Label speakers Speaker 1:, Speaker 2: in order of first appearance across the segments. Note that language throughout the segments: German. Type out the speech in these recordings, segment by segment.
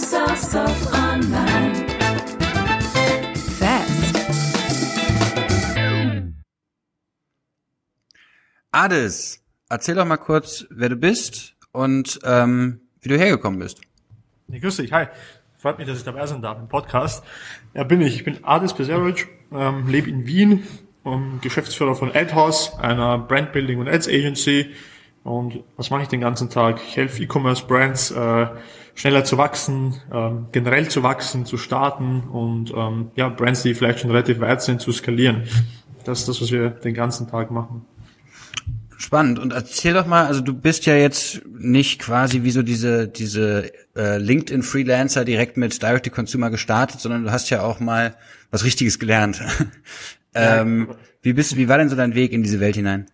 Speaker 1: Microsoft Online. Fest.
Speaker 2: Ades, erzähl doch mal kurz, wer du bist und ähm, wie du hergekommen bist.
Speaker 3: Ja, grüß dich, hi. Freut mich, dass ich dabei sein darf im Podcast. Ja, bin ich. Ich bin Ades Peseric, ähm, lebe in Wien, um, Geschäftsführer von AdHouse, einer Brandbuilding und Ads Agency. Und was mache ich den ganzen Tag? Ich helfe E-Commerce-Brands äh, schneller zu wachsen, ähm, generell zu wachsen, zu starten und ähm, ja, Brands, die vielleicht schon relativ weit sind, zu skalieren. Das ist das, was wir den ganzen Tag machen.
Speaker 2: Spannend. Und erzähl doch mal, also du bist ja jetzt nicht quasi wie so diese, diese äh, LinkedIn-Freelancer direkt mit Direct-to-Consumer gestartet, sondern du hast ja auch mal was Richtiges gelernt. ähm, wie bist wie war denn so dein Weg in diese Welt hinein?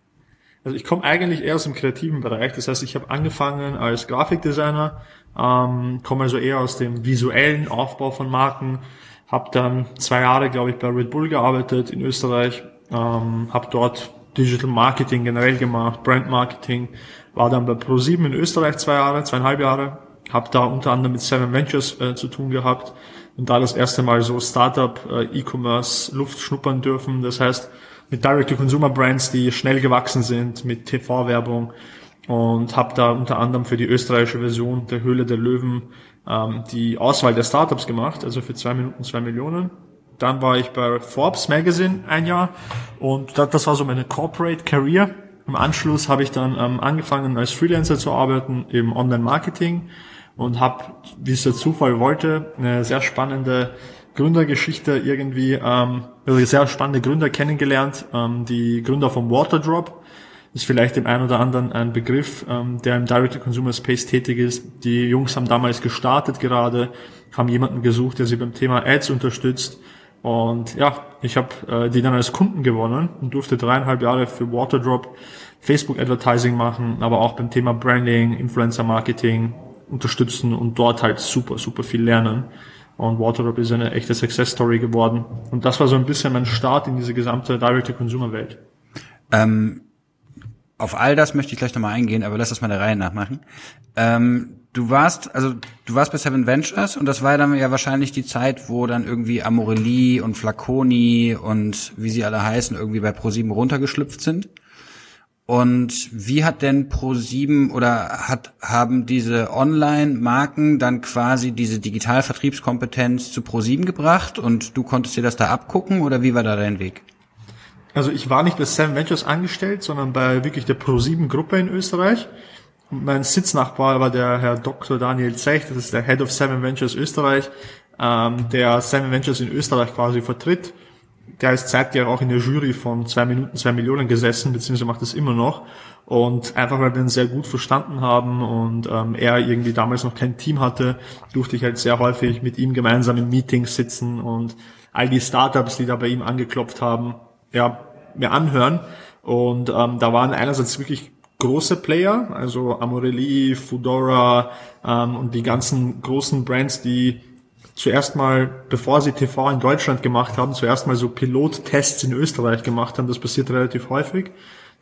Speaker 3: Also ich komme eigentlich eher aus dem kreativen Bereich. Das heißt, ich habe angefangen als Grafikdesigner, ähm, komme also eher aus dem visuellen Aufbau von Marken, habe dann zwei Jahre, glaube ich, bei Red Bull gearbeitet in Österreich, ähm, habe dort Digital Marketing generell gemacht, Brand Marketing, war dann bei Pro7 in Österreich zwei Jahre, zweieinhalb Jahre, habe da unter anderem mit Seven Ventures äh, zu tun gehabt und da das erste Mal so Startup, äh, E-Commerce, Luft schnuppern dürfen. Das heißt, mit Direct-to-Consumer-Brands, die schnell gewachsen sind, mit TV-Werbung und habe da unter anderem für die österreichische Version der Höhle der Löwen ähm, die Auswahl der Startups gemacht, also für zwei Minuten zwei Millionen. Dann war ich bei Forbes Magazine ein Jahr und das, das war so meine Corporate Career. Im Anschluss habe ich dann ähm, angefangen als Freelancer zu arbeiten im Online-Marketing und habe, wie es der Zufall wollte, eine sehr spannende Gründergeschichte irgendwie, ähm, also sehr spannende Gründer kennengelernt, ähm, die Gründer vom Waterdrop, ist vielleicht dem einen oder anderen ein Begriff, ähm, der im Direct-to-Consumer-Space tätig ist. Die Jungs haben damals gestartet gerade, haben jemanden gesucht, der sie beim Thema Ads unterstützt. Und ja, ich habe äh, die dann als Kunden gewonnen und durfte dreieinhalb Jahre für Waterdrop Facebook Advertising machen, aber auch beim Thema Branding, Influencer Marketing unterstützen und dort halt super, super viel lernen. Und Waterdrop ist eine echte Success Story geworden. Und das war so ein bisschen mein Start in diese gesamte Direct-to-Consumer-Welt.
Speaker 2: Ähm, auf all das möchte ich gleich nochmal eingehen, aber lass das mal der Reihe nachmachen. Ähm, du warst, also du warst bei Seven Ventures und das war dann ja wahrscheinlich die Zeit, wo dann irgendwie Amorelie und Flaconi und wie sie alle heißen, irgendwie bei ProSieben runtergeschlüpft sind. Und wie hat denn Pro7 oder hat, haben diese Online-Marken dann quasi diese Digitalvertriebskompetenz zu Pro7 gebracht und du konntest dir das da abgucken oder wie war da dein Weg?
Speaker 3: Also ich war nicht bei Seven Ventures angestellt, sondern bei wirklich der Pro7-Gruppe in Österreich. Und mein Sitznachbar war der Herr Dr. Daniel Zech, das ist der Head of Seven Ventures Österreich, ähm, der Seven Ventures in Österreich quasi vertritt der ist zeitgleich auch in der Jury von zwei Minuten, zwei Millionen gesessen, beziehungsweise macht das immer noch. Und einfach weil wir ihn sehr gut verstanden haben und ähm, er irgendwie damals noch kein Team hatte, durfte ich halt sehr häufig mit ihm gemeinsam in Meetings sitzen und all die Startups, die da bei ihm angeklopft haben, ja, mir anhören. Und ähm, da waren einerseits wirklich große Player, also Amorelie, Fudora ähm, und die ganzen großen Brands, die zuerst mal, bevor sie TV in Deutschland gemacht haben, zuerst mal so Pilottests in Österreich gemacht haben. Das passiert relativ häufig.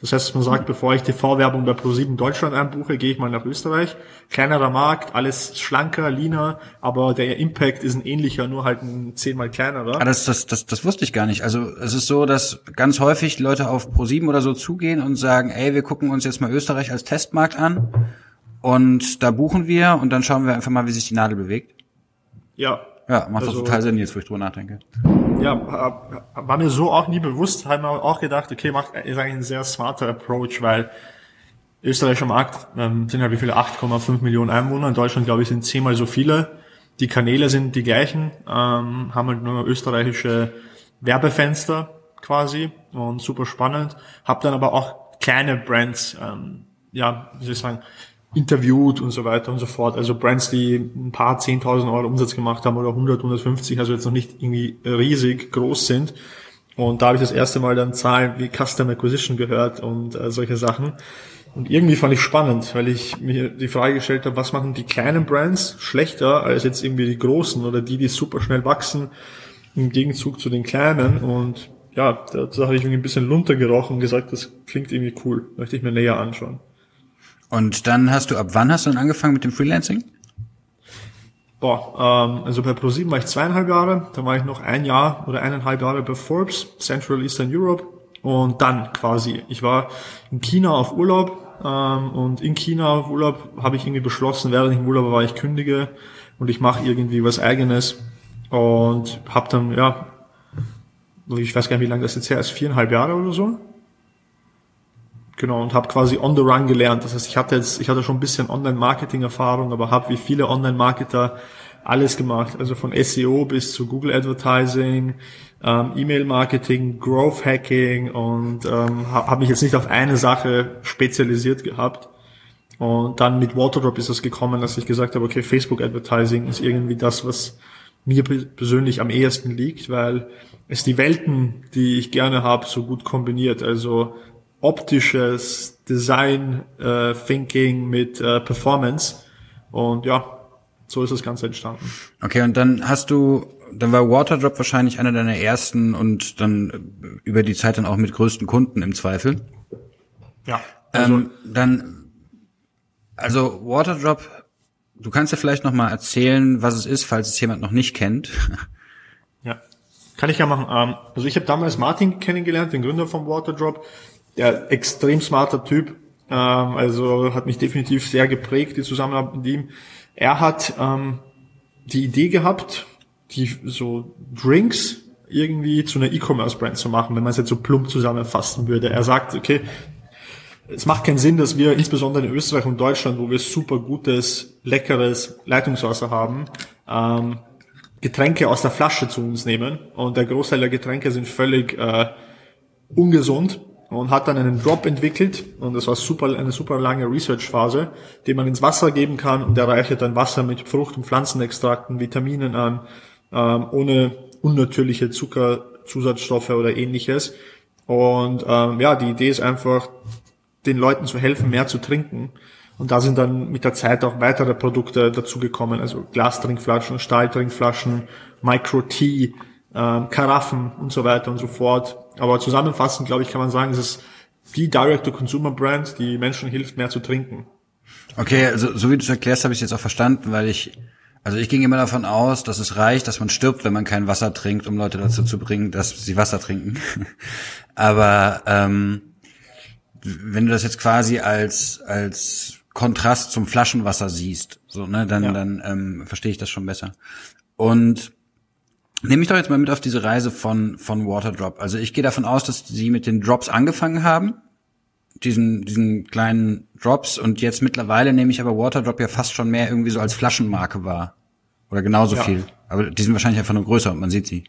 Speaker 3: Das heißt, man sagt, bevor ich TV-Werbung bei Pro7 Deutschland einbuche, gehe ich mal nach Österreich. Kleinerer Markt, alles schlanker, leaner, aber der Impact ist ein ähnlicher, nur halt ein zehnmal kleinerer.
Speaker 2: Ah, das, das, das, das wusste ich gar nicht. Also es ist so, dass ganz häufig Leute auf Pro7 oder so zugehen und sagen, ey, wir gucken uns jetzt mal Österreich als Testmarkt an und da buchen wir und dann schauen wir einfach mal, wie sich die Nadel bewegt.
Speaker 3: Ja.
Speaker 2: Ja, macht also, total Sinn jetzt, wo ich drüber nachdenke.
Speaker 3: Ja, war mir so auch nie bewusst, haben wir auch gedacht, okay, macht ist eigentlich ein sehr smarter Approach, weil österreichischer Markt ähm, sind ja wie viele 8,5 Millionen Einwohner, in Deutschland glaube ich sind zehnmal so viele. Die Kanäle sind die gleichen, ähm, haben halt nur österreichische Werbefenster quasi und super spannend. Hab dann aber auch kleine Brands, ähm, ja, wie soll ich sagen, interviewt und so weiter und so fort. Also Brands, die ein paar 10.000 Euro Umsatz gemacht haben oder 100, 150, also jetzt noch nicht irgendwie riesig groß sind. Und da habe ich das erste Mal dann Zahlen wie Custom Acquisition gehört und äh, solche Sachen. Und irgendwie fand ich spannend, weil ich mir die Frage gestellt habe, was machen die kleinen Brands schlechter als jetzt irgendwie die großen oder die, die super schnell wachsen im Gegenzug zu den kleinen. Und ja, da, habe ich irgendwie ein bisschen runtergerochen und gesagt, das klingt irgendwie cool, möchte ich mir näher anschauen.
Speaker 2: Und dann hast du, ab wann hast du dann angefangen mit dem Freelancing?
Speaker 3: Boah, ähm, also bei ProSieben war ich zweieinhalb Jahre, dann war ich noch ein Jahr oder eineinhalb Jahre bei Forbes, Central Eastern Europe und dann quasi, ich war in China auf Urlaub ähm, und in China auf Urlaub habe ich irgendwie beschlossen, während ich im Urlaub war, ich kündige und ich mache irgendwie was eigenes und habe dann, ja, ich weiß gar nicht, wie lange das jetzt her ist, viereinhalb Jahre oder so. Genau, und habe quasi on the run gelernt. Das heißt, ich hatte jetzt, ich hatte schon ein bisschen Online-Marketing-Erfahrung, aber habe wie viele Online-Marketer alles gemacht. Also von SEO bis zu Google Advertising, ähm, E-Mail-Marketing, Growth-Hacking und ähm, habe mich jetzt nicht auf eine Sache spezialisiert gehabt. Und dann mit Waterdrop ist es gekommen, dass ich gesagt habe, okay, Facebook-Advertising ist irgendwie das, was mir persönlich am ehesten liegt, weil es die Welten, die ich gerne habe, so gut kombiniert. Also optisches Design äh, Thinking mit äh, Performance. Und ja, so ist das Ganze entstanden.
Speaker 2: Okay, und dann hast du, dann war Waterdrop wahrscheinlich einer deiner ersten und dann über die Zeit dann auch mit größten Kunden im Zweifel.
Speaker 3: Ja.
Speaker 2: Also ähm, dann, also Waterdrop, du kannst ja vielleicht noch mal erzählen, was es ist, falls es jemand noch nicht kennt.
Speaker 3: Ja, kann ich ja machen. Ähm, also ich habe damals Martin kennengelernt, den Gründer von Waterdrop der extrem smarter Typ. Ähm, also hat mich definitiv sehr geprägt, die Zusammenarbeit mit ihm. Er hat ähm, die Idee gehabt, die so Drinks irgendwie zu einer E-Commerce-Brand zu machen, wenn man es jetzt so plump zusammenfassen würde. Er sagt, okay, es macht keinen Sinn, dass wir insbesondere in Österreich und Deutschland, wo wir super gutes, leckeres Leitungswasser haben, ähm, Getränke aus der Flasche zu uns nehmen. Und der Großteil der Getränke sind völlig äh, ungesund und hat dann einen Drop entwickelt und das war super, eine super lange Research-Phase, die man ins Wasser geben kann und der reichert dann Wasser mit Frucht- und Pflanzenextrakten, Vitaminen an, ähm, ohne unnatürliche Zuckerzusatzstoffe oder ähnliches. Und ähm, ja, die Idee ist einfach, den Leuten zu helfen, mehr zu trinken. Und da sind dann mit der Zeit auch weitere Produkte dazugekommen, also Glastrinkflaschen, Stahltrinkflaschen, Micro-Tea, ähm, Karaffen und so weiter und so fort. Aber zusammenfassend, glaube ich, kann man sagen, es ist die Direct-to-Consumer-Brand, die Menschen hilft, mehr zu trinken.
Speaker 2: Okay, also so wie du es erklärst, habe ich es jetzt auch verstanden, weil ich, also ich ging immer davon aus, dass es reicht, dass man stirbt, wenn man kein Wasser trinkt, um Leute dazu zu bringen, dass sie Wasser trinken. Aber ähm, wenn du das jetzt quasi als als Kontrast zum Flaschenwasser siehst, so ne, dann ja. dann ähm, verstehe ich das schon besser. Und Nehme ich doch jetzt mal mit auf diese Reise von, von Waterdrop. Also ich gehe davon aus, dass sie mit den Drops angefangen haben, diesen, diesen kleinen Drops und jetzt mittlerweile nehme ich aber Waterdrop ja fast schon mehr irgendwie so als Flaschenmarke wahr. Oder genauso ja. viel. Aber die sind wahrscheinlich einfach nur größer und man sieht sie.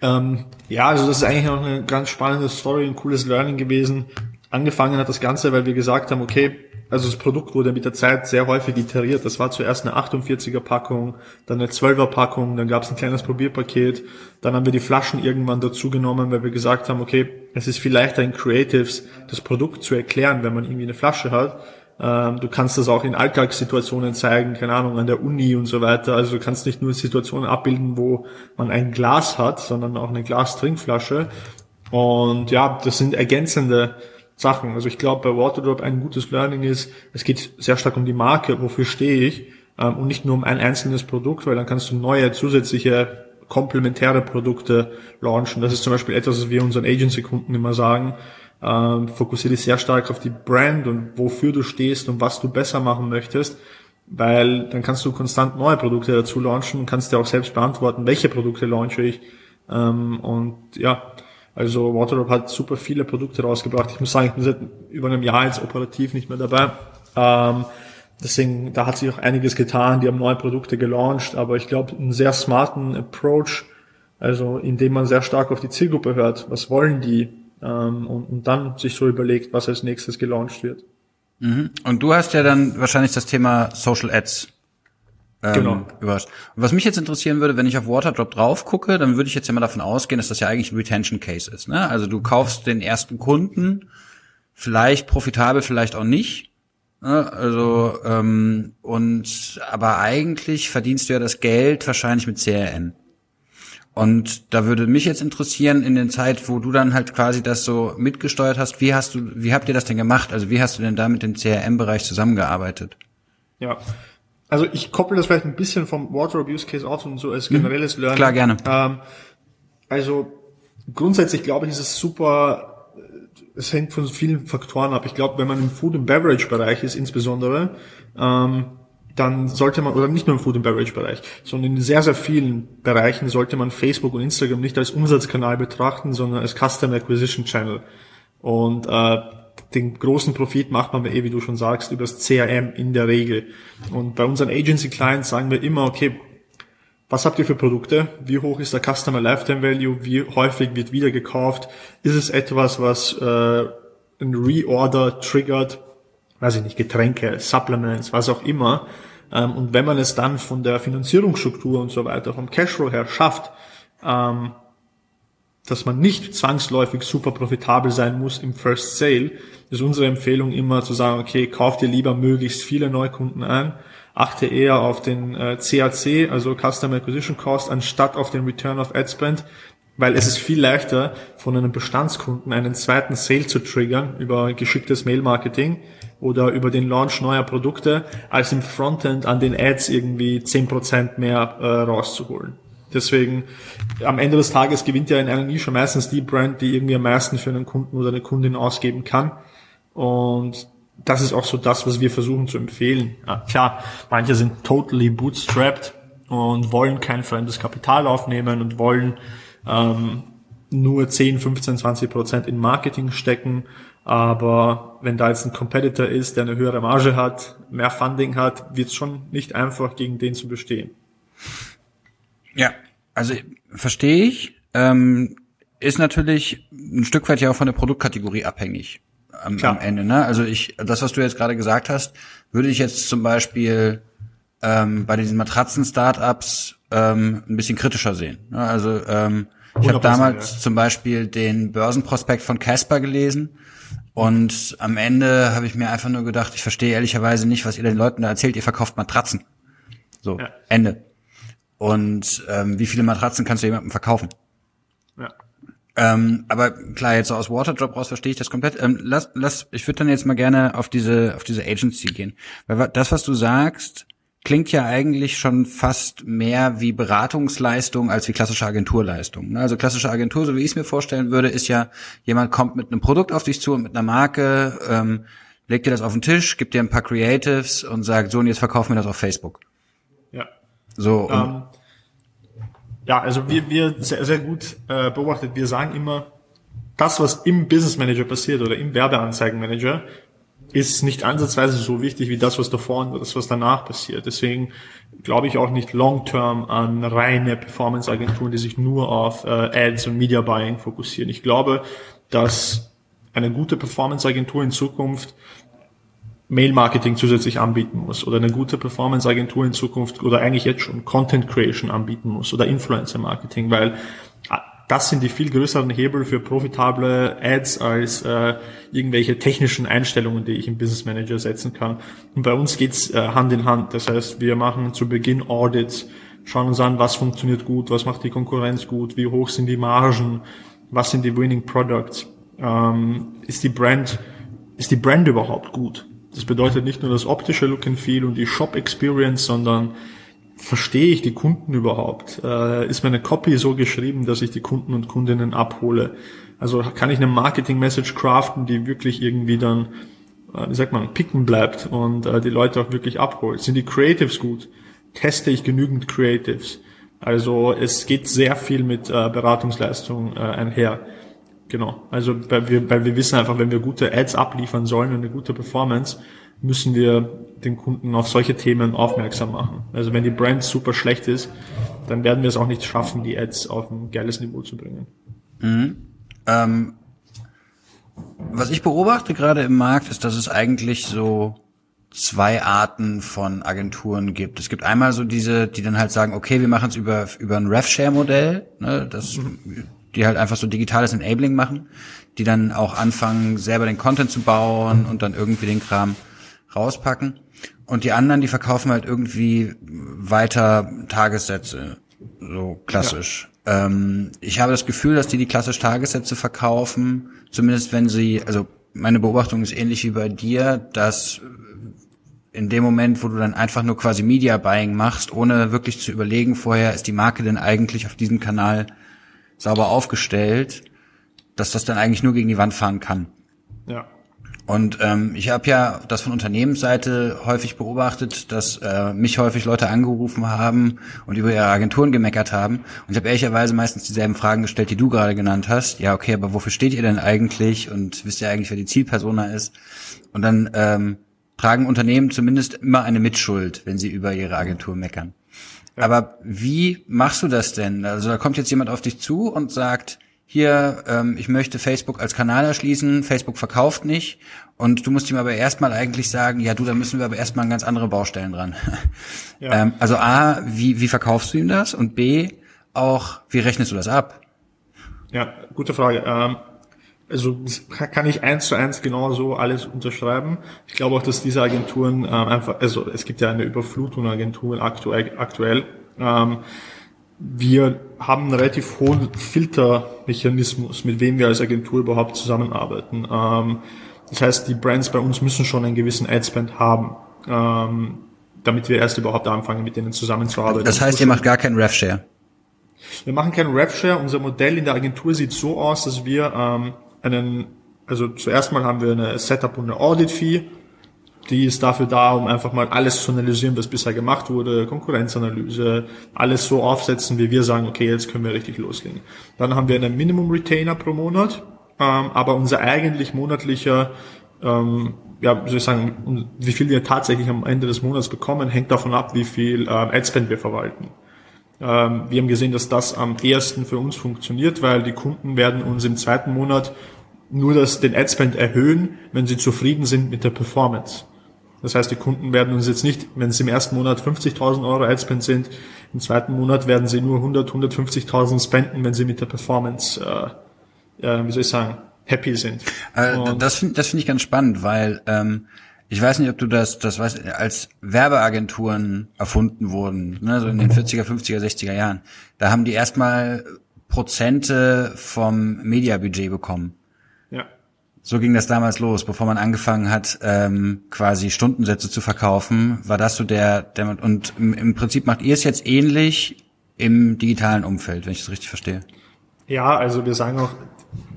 Speaker 3: Ähm, ja, also das ist eigentlich noch eine ganz spannende Story, ein cooles Learning gewesen. Angefangen hat das Ganze, weil wir gesagt haben, okay, also das Produkt wurde mit der Zeit sehr häufig iteriert. Das war zuerst eine 48er Packung, dann eine 12er Packung, dann gab es ein kleines Probierpaket, dann haben wir die Flaschen irgendwann dazu genommen, weil wir gesagt haben, okay, es ist viel leichter in Creatives das Produkt zu erklären, wenn man irgendwie eine Flasche hat. Ähm, du kannst das auch in Alltagssituationen zeigen, keine Ahnung, an der Uni und so weiter. Also du kannst nicht nur Situationen abbilden, wo man ein Glas hat, sondern auch eine Glas-Trinkflasche. Und ja, das sind ergänzende Sachen. Also ich glaube, bei Waterdrop ein gutes Learning ist, es geht sehr stark um die Marke, wofür stehe ich, ähm, und nicht nur um ein einzelnes Produkt, weil dann kannst du neue zusätzliche komplementäre Produkte launchen. Das ist zum Beispiel etwas, was wir unseren Agency-Kunden immer sagen. Ähm, fokussiere dich sehr stark auf die Brand und wofür du stehst und was du besser machen möchtest, weil dann kannst du konstant neue Produkte dazu launchen und kannst dir auch selbst beantworten, welche Produkte launche ich. Ähm, und ja, also Waterdrop hat super viele Produkte rausgebracht. Ich muss sagen, ich bin seit über einem Jahr jetzt operativ nicht mehr dabei. Ähm, deswegen, da hat sich auch einiges getan. Die haben neue Produkte gelauncht, aber ich glaube, einen sehr smarten Approach, also indem man sehr stark auf die Zielgruppe hört. Was wollen die? Ähm, und, und dann sich so überlegt, was als nächstes gelauncht wird.
Speaker 2: Mhm. Und du hast ja dann wahrscheinlich das Thema Social Ads ähm, genau. überrascht. Und was mich jetzt interessieren würde, wenn ich auf Waterdrop drauf gucke, dann würde ich jetzt ja mal davon ausgehen, dass das ja eigentlich ein Retention Case ist. Ne? Also du kaufst den ersten Kunden, vielleicht profitabel, vielleicht auch nicht. Ne? Also ähm, und aber eigentlich verdienst du ja das Geld wahrscheinlich mit CRM. Und da würde mich jetzt interessieren, in der Zeit, wo du dann halt quasi das so mitgesteuert hast, wie hast du, wie habt ihr das denn gemacht? Also wie hast du denn da mit dem CRM-Bereich zusammengearbeitet?
Speaker 3: Ja, Also ich koppel das vielleicht ein bisschen vom Wardrobe Use Case auf und so als generelles Learning.
Speaker 2: Klar, gerne.
Speaker 3: Ähm, also grundsätzlich glaube ich, ist es super, es hängt von vielen Faktoren ab. Ich glaube, wenn man im Food and Beverage Bereich ist insbesondere, ähm, dann sollte man, oder nicht nur im Food and Beverage Bereich, sondern in sehr, sehr vielen Bereichen sollte man Facebook und Instagram nicht als Umsatzkanal betrachten, sondern als Customer Acquisition Channel. Und äh, den großen Profit macht man, wie du schon sagst, übers CRM in der Regel. Und bei unseren Agency Clients sagen wir immer, okay, was habt ihr für Produkte? Wie hoch ist der Customer Lifetime Value? Wie häufig wird wieder gekauft? Ist es etwas, was äh, ein Reorder triggert? Weiß ich nicht, Getränke, Supplements, was auch immer. Ähm, und wenn man es dann von der Finanzierungsstruktur und so weiter, vom Cashflow her schafft, ähm, dass man nicht zwangsläufig super profitabel sein muss im First Sale, ist unsere Empfehlung immer zu sagen, okay, kauf dir lieber möglichst viele Neukunden ein, achte eher auf den äh, CAC, also Customer Acquisition Cost, anstatt auf den Return of Ad Spend, weil es ist viel leichter, von einem Bestandskunden einen zweiten Sale zu triggern über geschicktes Mail-Marketing oder über den Launch neuer Produkte, als im Frontend an den Ads irgendwie zehn Prozent mehr äh, rauszuholen. Deswegen, am Ende des Tages gewinnt ja in einer Nische meistens die Brand, die irgendwie am meisten für einen Kunden oder eine Kundin ausgeben kann. Und das ist auch so das, was wir versuchen zu empfehlen. Ja, klar, manche sind totally bootstrapped und wollen kein fremdes Kapital aufnehmen und wollen ähm, nur 10, 15, 20 Prozent in Marketing stecken. Aber wenn da jetzt ein Competitor ist, der eine höhere Marge hat, mehr Funding hat, wird es schon nicht einfach, gegen den zu bestehen.
Speaker 2: Ja, also verstehe ich. Ähm, ist natürlich ein Stück weit ja auch von der Produktkategorie abhängig am, am Ende. Ne? Also ich, das, was du jetzt gerade gesagt hast, würde ich jetzt zum Beispiel ähm, bei diesen Matratzen-Startups ähm, ein bisschen kritischer sehen. Ne? Also ähm, ich habe damals ja. zum Beispiel den Börsenprospekt von Casper gelesen und am Ende habe ich mir einfach nur gedacht, ich verstehe ehrlicherweise nicht, was ihr den Leuten da erzählt, ihr verkauft Matratzen. So, ja. Ende. Und ähm, wie viele Matratzen kannst du jemandem verkaufen? Ja. Ähm, aber klar, jetzt so aus Waterdrop raus verstehe ich das komplett. Ähm, lass, lass, ich würde dann jetzt mal gerne auf diese, auf diese Agency gehen. Weil das, was du sagst, klingt ja eigentlich schon fast mehr wie Beratungsleistung als wie klassische Agenturleistung. Ne? Also klassische Agentur, so wie ich es mir vorstellen würde, ist ja, jemand kommt mit einem Produkt auf dich zu und mit einer Marke, ähm, legt dir das auf den Tisch, gibt dir ein paar Creatives und sagt, so und jetzt verkaufen wir das auf Facebook. So. Ähm,
Speaker 3: ja, also wir, wir sehr, sehr gut äh, beobachtet, wir sagen immer, das, was im Business Manager passiert oder im Werbeanzeigenmanager, ist nicht ansatzweise so wichtig wie das, was davor und das, was danach passiert. Deswegen glaube ich auch nicht long-term an reine Performance-Agenturen, die sich nur auf äh, Ads und Media Buying fokussieren. Ich glaube, dass eine gute Performance-Agentur in Zukunft Mail-Marketing zusätzlich anbieten muss oder eine gute Performance-Agentur in Zukunft oder eigentlich jetzt schon Content Creation anbieten muss oder Influencer-Marketing, weil ah, das sind die viel größeren Hebel für profitable Ads als äh, irgendwelche technischen Einstellungen, die ich im Business Manager setzen kann. Und bei uns geht's äh, Hand in Hand. Das heißt, wir machen zu Beginn Audits, schauen uns an, was funktioniert gut, was macht die Konkurrenz gut, wie hoch sind die Margen, was sind die Winning Products, ähm, ist die Brand, ist die Brand überhaupt gut? Das bedeutet nicht nur das optische Look and Feel und die Shop Experience, sondern verstehe ich die Kunden überhaupt? Äh, ist meine Copy so geschrieben, dass ich die Kunden und Kundinnen abhole? Also kann ich eine Marketing-Message craften, die wirklich irgendwie dann, äh, wie sagt man, picken bleibt und äh, die Leute auch wirklich abholt? Sind die Creatives gut? Teste ich genügend Creatives? Also es geht sehr viel mit Beratungsleistung einher. Genau. Also weil wir, weil wir wissen einfach, wenn wir gute Ads abliefern sollen und eine gute Performance, müssen wir den Kunden auf solche Themen aufmerksam machen. Also wenn die Brand super schlecht ist, dann werden wir es auch nicht schaffen, die Ads auf ein geiles Niveau zu bringen.
Speaker 2: Mhm. Ähm, was ich beobachte gerade im Markt, ist, dass es eigentlich so zwei Arten von Agenturen gibt. Es gibt einmal so diese, die dann halt sagen, okay, wir machen es über über ein RevShare-Modell. Ne, das mhm die halt einfach so digitales Enabling machen, die dann auch anfangen, selber den Content zu bauen und dann irgendwie den Kram rauspacken. Und die anderen, die verkaufen halt irgendwie weiter Tagessätze, so klassisch. Ja. Ähm, ich habe das Gefühl, dass die die klassisch Tagessätze verkaufen, zumindest wenn sie, also meine Beobachtung ist ähnlich wie bei dir, dass in dem Moment, wo du dann einfach nur quasi Media Buying machst, ohne wirklich zu überlegen vorher, ist die Marke denn eigentlich auf diesem Kanal sauber aufgestellt, dass das dann eigentlich nur gegen die Wand fahren kann.
Speaker 3: Ja.
Speaker 2: Und ähm, ich habe ja das von Unternehmensseite häufig beobachtet, dass äh, mich häufig Leute angerufen haben und über ihre Agenturen gemeckert haben. Und ich habe ehrlicherweise meistens dieselben Fragen gestellt, die du gerade genannt hast. Ja, okay, aber wofür steht ihr denn eigentlich? Und wisst ihr eigentlich, wer die Zielpersona ist? Und dann ähm, tragen Unternehmen zumindest immer eine Mitschuld, wenn sie über ihre Agentur meckern. Aber wie machst du das denn? Also da kommt jetzt jemand auf dich zu und sagt, hier, ähm, ich möchte Facebook als Kanal erschließen, Facebook verkauft nicht und du musst ihm aber erstmal eigentlich sagen, ja du, da müssen wir aber erstmal an ganz andere Baustellen dran. Ja. ähm, also A, wie, wie verkaufst du ihm das? Und B, auch, wie rechnest du das ab?
Speaker 3: Ja, gute Frage. Ähm, also kann ich eins zu eins genauso alles unterschreiben. Ich glaube auch, dass diese Agenturen ähm, einfach, also es gibt ja eine Überflutung Agenturen aktuell, aktuell ähm, wir haben einen relativ hohen Filtermechanismus, mit wem wir als Agentur überhaupt zusammenarbeiten. Ähm, das heißt, die Brands bei uns müssen schon einen gewissen Adspend haben, ähm, damit wir erst überhaupt anfangen, mit denen zusammenzuarbeiten.
Speaker 2: Das heißt, ihr macht gar keinen RevShare?
Speaker 3: Wir machen keinen RevShare. Unser Modell in der Agentur sieht so aus, dass wir ähm, einen, also zuerst mal haben wir eine Setup und eine Audit-Fee die ist dafür da, um einfach mal alles zu analysieren, was bisher gemacht wurde, Konkurrenzanalyse, alles so aufsetzen, wie wir sagen, okay, jetzt können wir richtig loslegen. Dann haben wir einen Minimum Retainer pro Monat, ähm, aber unser eigentlich monatlicher, ähm, ja, soll ich sagen, wie viel wir tatsächlich am Ende des Monats bekommen, hängt davon ab, wie viel ähm, Adspend wir verwalten. Ähm, wir haben gesehen, dass das am ehesten für uns funktioniert, weil die Kunden werden uns im zweiten Monat nur das, den Adspend erhöhen, wenn sie zufrieden sind mit der Performance. Das heißt, die Kunden werden uns jetzt nicht, wenn sie im ersten Monat 50.000 Euro Adspend sind, im zweiten Monat werden sie nur 100, 150.000 spenden, wenn sie mit der Performance, äh, äh, wie soll ich sagen, happy sind.
Speaker 2: Äh, das finde das finde ich ganz spannend, weil ähm, ich weiß nicht, ob du das, das weißt, als Werbeagenturen erfunden wurden, ne, so in den 40er, 50er, 60er Jahren. Da haben die erstmal Prozente vom Mediabudget bekommen. So ging das damals los, bevor man angefangen hat, ähm, quasi Stundensätze zu verkaufen, war das so der, der und im, im Prinzip macht ihr es jetzt ähnlich im digitalen Umfeld, wenn ich das richtig verstehe.
Speaker 3: Ja, also wir sagen auch,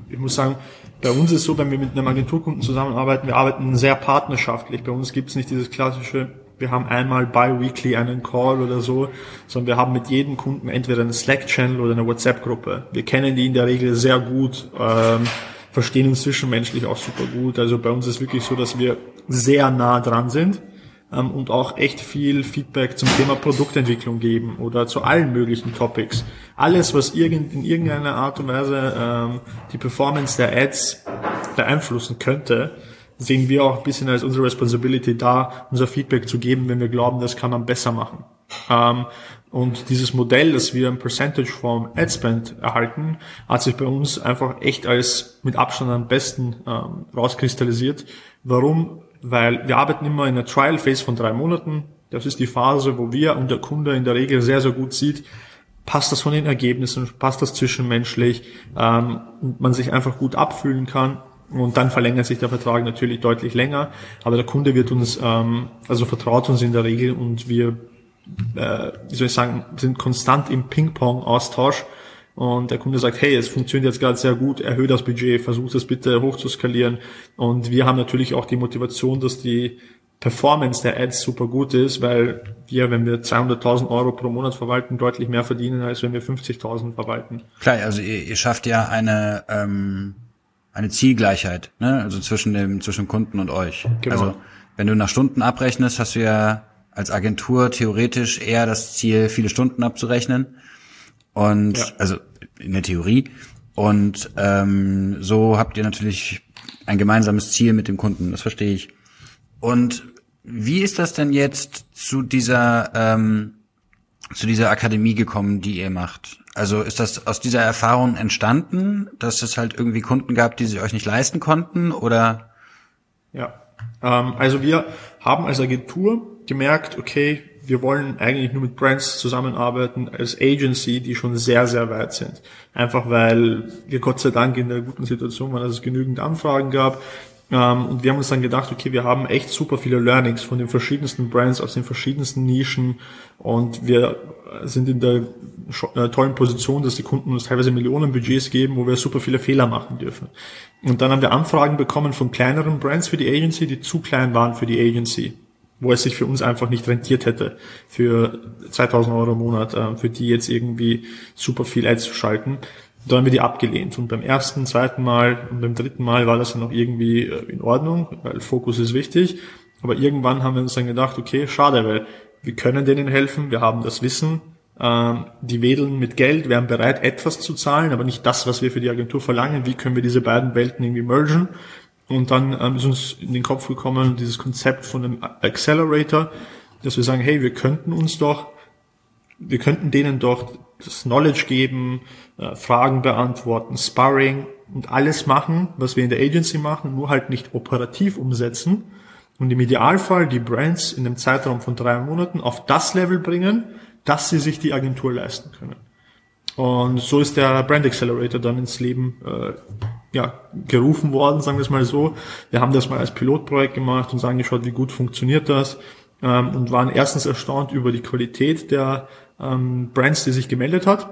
Speaker 3: ich muss sagen, bei uns ist so, wenn wir mit einem Agenturkunden zusammenarbeiten, wir arbeiten sehr partnerschaftlich. Bei uns gibt's nicht dieses klassische, wir haben einmal bi-weekly einen Call oder so, sondern wir haben mit jedem Kunden entweder einen Slack-Channel oder eine WhatsApp-Gruppe. Wir kennen die in der Regel sehr gut. Ähm, verstehen uns zwischenmenschlich auch super gut. Also bei uns ist wirklich so, dass wir sehr nah dran sind ähm, und auch echt viel Feedback zum Thema Produktentwicklung geben oder zu allen möglichen Topics. Alles, was irgend, in irgendeiner Art und Weise ähm, die Performance der Ads beeinflussen könnte, sehen wir auch ein bisschen als unsere Responsibility da, unser Feedback zu geben, wenn wir glauben, das kann man besser machen. Ähm, und dieses Modell, das wir im Percentage vom Adspend erhalten, hat sich bei uns einfach echt als mit Abstand am besten ähm, rauskristallisiert. Warum? Weil wir arbeiten immer in einer Trial Phase von drei Monaten. Das ist die Phase, wo wir und der Kunde in der Regel sehr, sehr gut sieht, passt das von den Ergebnissen, passt das zwischenmenschlich ähm, man sich einfach gut abfühlen kann. Und dann verlängert sich der Vertrag natürlich deutlich länger. Aber der Kunde wird uns, ähm, also vertraut uns in der Regel und wir äh, wie soll ich sagen, sind konstant im Ping-Pong-Austausch. Und der Kunde sagt, hey, es funktioniert jetzt gerade sehr gut, erhöhe das Budget, versuch das bitte hochzuskalieren. Und wir haben natürlich auch die Motivation, dass die Performance der Ads super gut ist, weil wir, wenn wir 200.000 Euro pro Monat verwalten, deutlich mehr verdienen, als wenn wir 50.000 verwalten.
Speaker 2: Klar, also ihr, ihr schafft ja eine, ähm, eine Zielgleichheit, ne? also zwischen dem, zwischen Kunden und euch. Genau. Also wenn du nach Stunden abrechnest, hast du ja als Agentur theoretisch eher das Ziel, viele Stunden abzurechnen. Und ja. also in der Theorie. Und ähm, so habt ihr natürlich ein gemeinsames Ziel mit dem Kunden, das verstehe ich. Und wie ist das denn jetzt zu dieser ähm, zu dieser Akademie gekommen, die ihr macht? Also ist das aus dieser Erfahrung entstanden, dass es halt irgendwie Kunden gab, die sie euch nicht leisten konnten, oder?
Speaker 3: Ja, ähm, also wir haben als Agentur gemerkt, okay, wir wollen eigentlich nur mit Brands zusammenarbeiten als Agency, die schon sehr, sehr weit sind. Einfach weil wir Gott sei Dank in der guten Situation waren, dass es genügend Anfragen gab. Ähm, und wir haben uns dann gedacht, okay, wir haben echt super viele Learnings von den verschiedensten Brands aus den verschiedensten Nischen und wir sind in der äh, tollen Position, dass die Kunden uns teilweise Millionen Budgets geben, wo wir super viele Fehler machen dürfen. Und dann haben wir Anfragen bekommen von kleineren Brands für die Agency, die zu klein waren für die Agency, wo es sich für uns einfach nicht rentiert hätte, für 2000 Euro im Monat, äh, für die jetzt irgendwie super viel Ads zu schalten. Da haben wir die abgelehnt. Und beim ersten, zweiten Mal und beim dritten Mal war das dann auch irgendwie äh, in Ordnung, weil Fokus ist wichtig. Aber irgendwann haben wir uns dann gedacht, okay, schade, weil wir können denen helfen, wir haben das Wissen, ähm, die wedeln mit Geld, wären bereit, etwas zu zahlen, aber nicht das, was wir für die Agentur verlangen. Wie können wir diese beiden Welten irgendwie mergen? Und dann ähm, ist uns in den Kopf gekommen, dieses Konzept von einem Accelerator, dass wir sagen, hey, wir könnten uns doch, wir könnten denen doch das Knowledge geben, äh, Fragen beantworten, Sparring und alles machen, was wir in der Agency machen, nur halt nicht operativ umsetzen und im Idealfall die Brands in einem Zeitraum von drei Monaten auf das Level bringen, dass sie sich die Agentur leisten können. Und so ist der Brand Accelerator dann ins Leben äh, ja, gerufen worden, sagen wir es mal so. Wir haben das mal als Pilotprojekt gemacht und uns angeschaut, wie gut funktioniert das ähm, und waren erstens erstaunt über die Qualität der ähm, Brands, die sich gemeldet hat.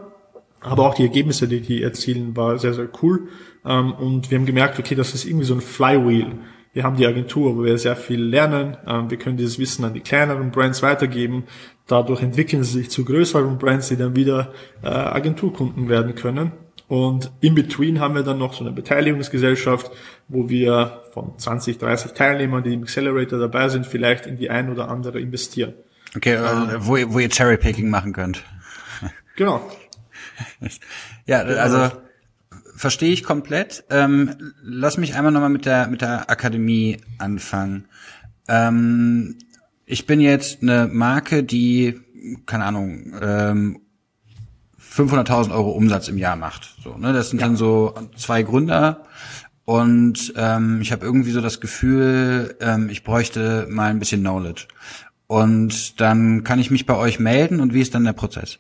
Speaker 3: Aber auch die Ergebnisse, die die erzielen, war sehr, sehr cool. Ähm, und wir haben gemerkt, okay, das ist irgendwie so ein Flywheel. Wir haben die Agentur, wo wir sehr viel lernen. Ähm, wir können dieses Wissen an die kleineren Brands weitergeben. Dadurch entwickeln sie sich zu größeren Brands, die dann wieder äh, Agenturkunden werden können. Und in between haben wir dann noch so eine Beteiligungsgesellschaft, wo wir von 20, 30 Teilnehmern, die im Accelerator dabei sind, vielleicht in die ein oder andere investieren.
Speaker 2: Okay, äh, wo, ihr- wo ihr Cherrypicking machen könnt.
Speaker 3: Genau.
Speaker 2: Ja, also verstehe ich komplett. Ähm, lass mich einmal nochmal mit der mit der Akademie anfangen. Ähm, ich bin jetzt eine Marke, die keine Ahnung ähm, 500.000 Euro Umsatz im Jahr macht. So, ne, das sind dann so zwei Gründer. Und ähm, ich habe irgendwie so das Gefühl, ähm, ich bräuchte mal ein bisschen Knowledge. Und dann kann ich mich bei euch melden und wie ist dann der Prozess?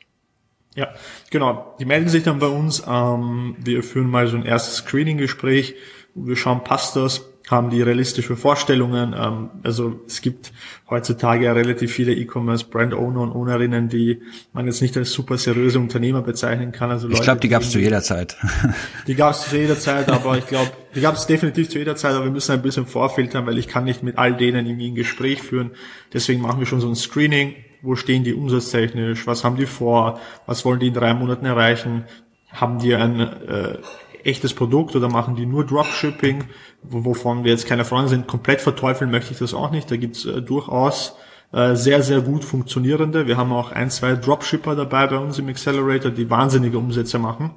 Speaker 3: Ja, genau. Die melden sich dann bei uns. Ähm, wir führen mal so ein erstes Screening-Gespräch. Wir schauen, passt das? Haben die realistische Vorstellungen? Ähm, also es gibt heutzutage ja relativ viele E-Commerce-Brand-Owner und Ownerinnen, die man jetzt nicht als super seriöse Unternehmer bezeichnen kann. Also
Speaker 2: Ich
Speaker 3: Leute,
Speaker 2: glaube, die gab es zu jeder Zeit.
Speaker 3: Die gab es zu jeder Zeit, aber ich glaube, die gab es definitiv zu jeder Zeit, aber wir müssen ein bisschen vorfiltern, weil ich kann nicht mit all denen irgendwie ein Gespräch führen. Deswegen machen wir schon so ein Screening. Wo stehen die umsatztechnisch? Was haben die vor? Was wollen die in drei Monaten erreichen? Haben die ein äh, echtes Produkt oder machen die nur Dropshipping, wo, wovon wir jetzt keine Freunde sind? Komplett verteufeln möchte ich das auch nicht. Da gibt's äh, durchaus äh, sehr, sehr gut funktionierende. Wir haben auch ein, zwei Dropshipper dabei bei uns im Accelerator, die wahnsinnige Umsätze machen.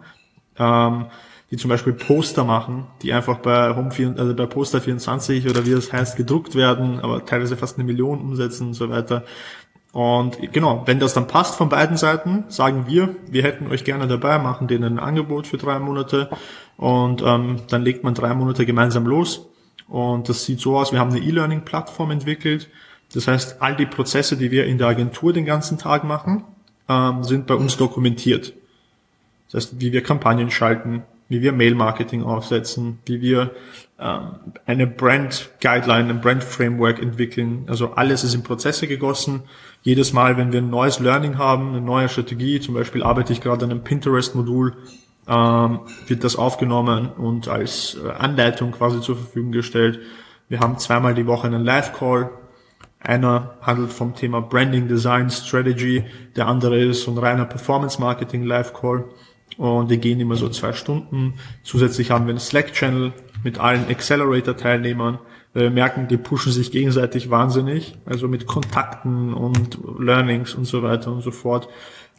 Speaker 3: Ähm, die zum Beispiel Poster machen, die einfach bei Home 4, also bei Poster 24 oder wie das heißt, gedruckt werden, aber teilweise fast eine Million umsetzen und so weiter. Und genau, wenn das dann passt von beiden Seiten, sagen wir, wir hätten euch gerne dabei, machen denen ein Angebot für drei Monate und ähm, dann legt man drei Monate gemeinsam los. Und das sieht so aus, wir haben eine E-Learning-Plattform entwickelt. Das heißt, all die Prozesse, die wir in der Agentur den ganzen Tag machen, ähm, sind bei uns dokumentiert. Das heißt, wie wir Kampagnen schalten, wie wir Mail-Marketing aufsetzen, wie wir ähm, eine Brand-Guideline, ein Brand-Framework entwickeln. Also alles ist in Prozesse gegossen. Jedes Mal, wenn wir ein neues Learning haben, eine neue Strategie, zum Beispiel arbeite ich gerade an einem Pinterest-Modul, ähm, wird das aufgenommen und als äh, Anleitung quasi zur Verfügung gestellt. Wir haben zweimal die Woche einen Live-Call. Einer handelt vom Thema Branding, Design, Strategy. Der andere ist so ein reiner Performance-Marketing Live-Call. Und die gehen immer so zwei Stunden. Zusätzlich haben wir einen Slack-Channel mit allen Accelerator-Teilnehmern. Wir merken, die pushen sich gegenseitig wahnsinnig. Also mit Kontakten und Learnings und so weiter und so fort.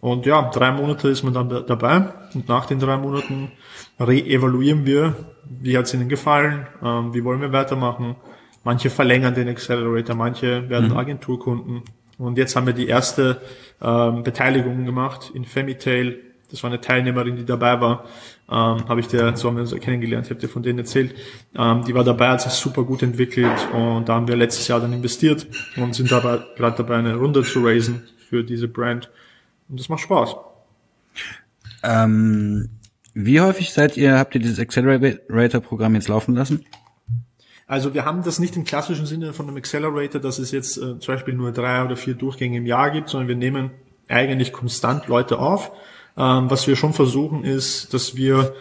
Speaker 3: Und ja, drei Monate ist man dann da, dabei. Und nach den drei Monaten re-evaluieren wir, wie hat es ihnen gefallen, ähm, wie wollen wir weitermachen. Manche verlängern den Accelerator, manche werden Agenturkunden. Und jetzt haben wir die erste ähm, Beteiligung gemacht in Femitail. Das war eine Teilnehmerin, die dabei war. Ähm, habe ich dir, so haben wir uns kennengelernt, ich habe dir von denen erzählt. Ähm, die war dabei, hat sich super gut entwickelt und da haben wir letztes Jahr dann investiert und sind dabei gerade dabei, eine Runde zu raisen für diese Brand. Und das macht Spaß.
Speaker 2: Ähm, wie häufig seid ihr, habt ihr dieses Accelerator-Programm jetzt laufen lassen?
Speaker 3: Also wir haben das nicht im klassischen Sinne von einem Accelerator, dass es jetzt äh, zum Beispiel nur drei oder vier Durchgänge im Jahr gibt, sondern wir nehmen eigentlich konstant Leute auf. Ähm, was wir schon versuchen ist, dass wir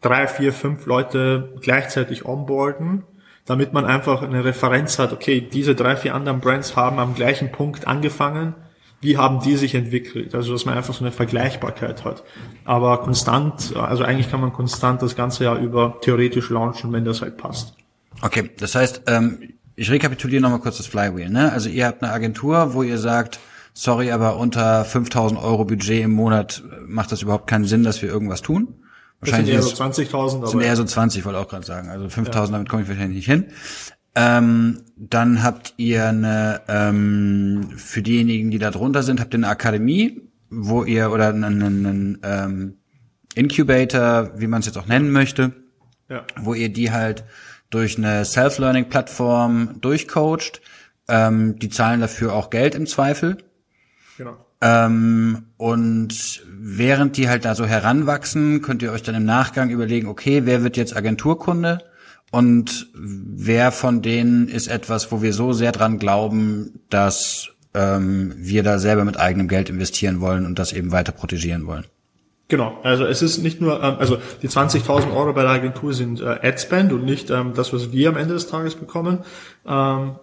Speaker 3: drei, vier, fünf Leute gleichzeitig onboarden, damit man einfach eine Referenz hat, okay, diese drei, vier anderen Brands haben am gleichen Punkt angefangen, wie haben die sich entwickelt? Also, dass man einfach so eine Vergleichbarkeit hat. Aber konstant, also eigentlich kann man konstant das ganze Jahr über theoretisch launchen, wenn das halt passt.
Speaker 2: Okay, das heißt, ähm, ich rekapituliere nochmal kurz das Flywheel. Ne? Also ihr habt eine Agentur, wo ihr sagt, sorry, aber unter 5000 Euro Budget im Monat macht das überhaupt keinen Sinn, dass wir irgendwas tun.
Speaker 3: Wahrscheinlich das sind eher so 20.000.
Speaker 2: sind eher so 20, wollte auch gerade sagen. Also 5.000, ja. damit komme ich wahrscheinlich nicht hin. Ähm, dann habt ihr eine, ähm, für diejenigen, die da drunter sind, habt ihr eine Akademie, wo ihr, oder einen, einen ähm, Incubator, wie man es jetzt auch nennen möchte, ja. wo ihr die halt durch eine Self-Learning-Plattform durchcoacht. Ähm, die zahlen dafür auch Geld im Zweifel. Genau. Ähm, und während die halt da so heranwachsen, könnt ihr euch dann im Nachgang überlegen, okay, wer wird jetzt Agenturkunde und wer von denen ist etwas, wo wir so sehr dran glauben, dass ähm, wir da selber mit eigenem Geld investieren wollen und das eben weiter protegieren wollen.
Speaker 3: Genau, also es ist nicht nur, ähm, also die 20.000 Euro bei der Agentur sind äh, Adspend und nicht ähm, das, was wir am Ende des Tages bekommen. Ähm,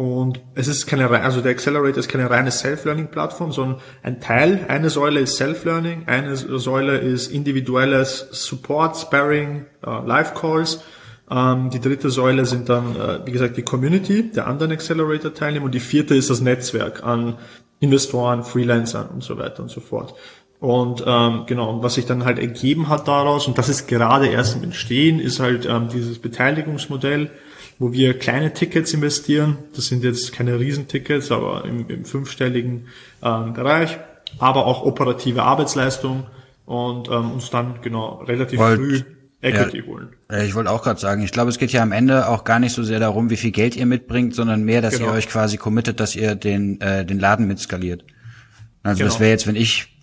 Speaker 3: und es ist keine, also der Accelerator ist keine reine Self-Learning-Plattform, sondern ein Teil, eine Säule ist Self-Learning, eine Säule ist individuelles Support, Sparring, äh, Live-Calls. Ähm, die dritte Säule sind dann, äh, wie gesagt, die Community der anderen Accelerator-Teilnehmer und die vierte ist das Netzwerk an Investoren, Freelancern und so weiter und so fort. Und ähm, genau, und was sich dann halt ergeben hat daraus, und das ist gerade erst im Entstehen, ist halt ähm, dieses Beteiligungsmodell, wo wir kleine Tickets investieren. Das sind jetzt keine Riesentickets, aber im, im fünfstelligen ähm, Bereich, aber auch operative Arbeitsleistung und ähm, uns dann genau relativ Wollt, früh Equity ja, holen.
Speaker 2: Ich wollte auch gerade sagen, ich glaube, es geht ja am Ende auch gar nicht so sehr darum, wie viel Geld ihr mitbringt, sondern mehr, dass genau. ihr euch quasi committet, dass ihr den, äh, den Laden mitskaliert. Also genau. das wäre jetzt, wenn ich,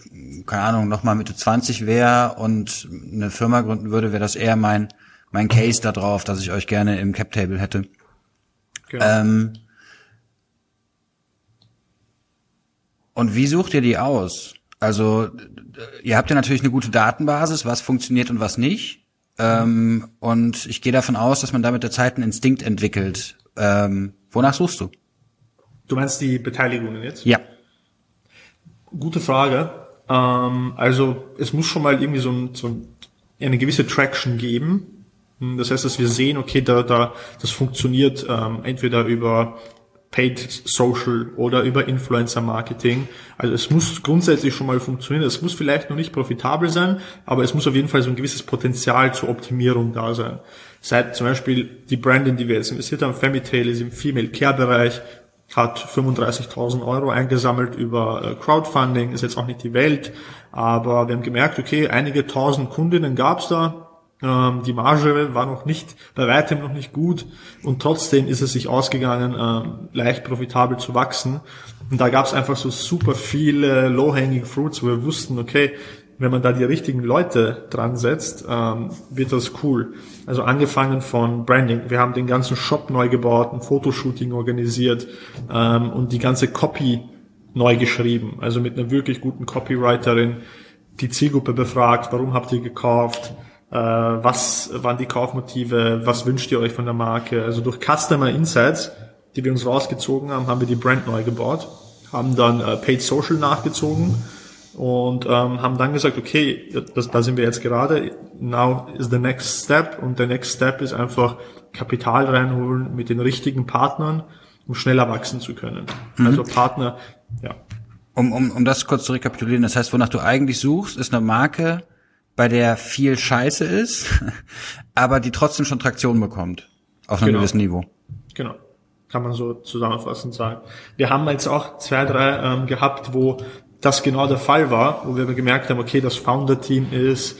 Speaker 2: keine Ahnung, nochmal Mitte 20 wäre und eine Firma gründen würde, wäre das eher mein mein Case da drauf, dass ich euch gerne im Cap Table hätte. Genau. Ähm, und wie sucht ihr die aus? Also ihr habt ja natürlich eine gute Datenbasis, was funktioniert und was nicht. Ähm, und ich gehe davon aus, dass man da mit der Zeit einen Instinkt entwickelt. Ähm, wonach suchst du?
Speaker 3: Du meinst die Beteiligungen jetzt?
Speaker 2: Ja.
Speaker 3: Gute Frage. Ähm, also es muss schon mal irgendwie so, ein, so eine gewisse Traction geben. Hm, das heißt, dass wir sehen, okay, da, da, das funktioniert ähm, entweder über Paid Social oder über Influencer Marketing. Also es muss grundsätzlich schon mal funktionieren. Es muss vielleicht noch nicht profitabel sein, aber es muss auf jeden Fall so ein gewisses Potenzial zur Optimierung da sein. Seit zum Beispiel die Brand, in die wir jetzt investiert haben, Femitail ist im Female Care Bereich, hat 35.000 Euro eingesammelt über äh, Crowdfunding, ist jetzt auch nicht die Welt, aber wir haben gemerkt, okay, einige tausend Kundinnen gab's da, die Marge war noch nicht, bei weitem noch nicht gut und trotzdem ist es sich ausgegangen, ähm, leicht profitabel zu wachsen. Und da gab es einfach so super viele low-hanging fruits, wo wir wussten, okay, wenn man da die richtigen Leute dran setzt, ähm, wird das cool. Also angefangen von Branding. Wir haben den ganzen Shop neu gebaut, ein Fotoshooting organisiert ähm, und die ganze Copy neu geschrieben. Also mit einer wirklich guten Copywriterin die Zielgruppe befragt, warum habt ihr gekauft, was waren die Kaufmotive, was wünscht ihr euch von der Marke. Also durch Customer Insights, die wir uns rausgezogen haben, haben wir die Brand neu gebaut, haben dann äh, Paid Social nachgezogen und ähm, haben dann gesagt, okay, das, da sind wir jetzt gerade, now is the next step und der next step ist einfach Kapital reinholen mit den richtigen Partnern, um schneller wachsen zu können. Mhm. Also Partner, ja.
Speaker 2: Um, um, um das kurz zu rekapitulieren, das heißt, wonach du eigentlich suchst, ist eine Marke, bei der viel Scheiße ist, aber die trotzdem schon Traktion bekommt. Auf einem genau. gewissen Niveau.
Speaker 3: Genau. Kann man so zusammenfassend sagen. Wir haben jetzt auch zwei, drei ähm, gehabt, wo das genau der Fall war, wo wir gemerkt haben, okay, das Founder-Team ist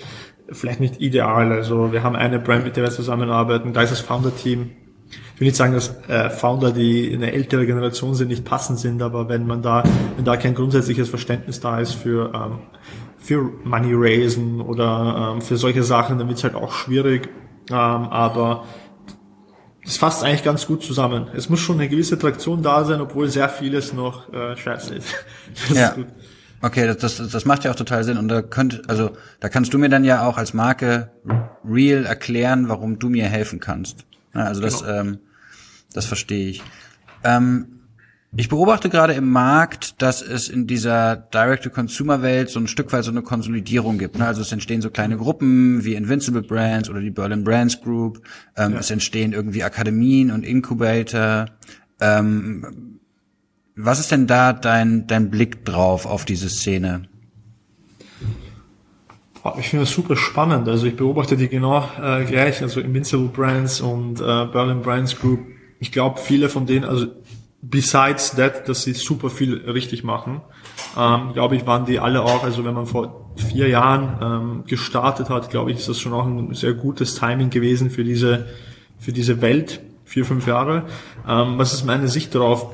Speaker 3: vielleicht nicht ideal. Also wir haben eine Brand, mit der wir zusammenarbeiten, da ist das Founder-Team. Ich will nicht sagen, dass äh, Founder, die eine ältere Generation sind, nicht passend sind, aber wenn man da, wenn da kein grundsätzliches Verständnis da ist für ähm, für Money Raisen oder ähm, für solche Sachen, dann wird es halt auch schwierig. Ähm, aber das fasst eigentlich ganz gut zusammen. Es muss schon eine gewisse Traktion da sein, obwohl sehr vieles noch äh, scheiße ist.
Speaker 2: Das ja. Ist okay, das, das, das macht ja auch total Sinn. Und da könnt, also da kannst du mir dann ja auch als Marke Real erklären, warum du mir helfen kannst. Also das, genau. ähm, das verstehe ich. Ähm, ich beobachte gerade im Markt, dass es in dieser Direct-to-Consumer-Welt so ein Stück weit so eine Konsolidierung gibt. Ne? Also es entstehen so kleine Gruppen wie Invincible Brands oder die Berlin Brands Group. Ähm, ja. Es entstehen irgendwie Akademien und Incubator. Ähm, was ist denn da dein, dein Blick drauf auf diese Szene?
Speaker 3: Ich finde das super spannend. Also ich beobachte die genau äh, gleich, also Invincible Brands und äh, Berlin Brands Group. Ich glaube, viele von denen, also besides that, dass sie super viel richtig machen, ähm, glaube ich, waren die alle auch, also wenn man vor vier Jahren ähm, gestartet hat, glaube ich, ist das schon auch ein sehr gutes Timing gewesen für diese, für diese Welt, vier, fünf Jahre. Ähm, was ist meine Sicht darauf?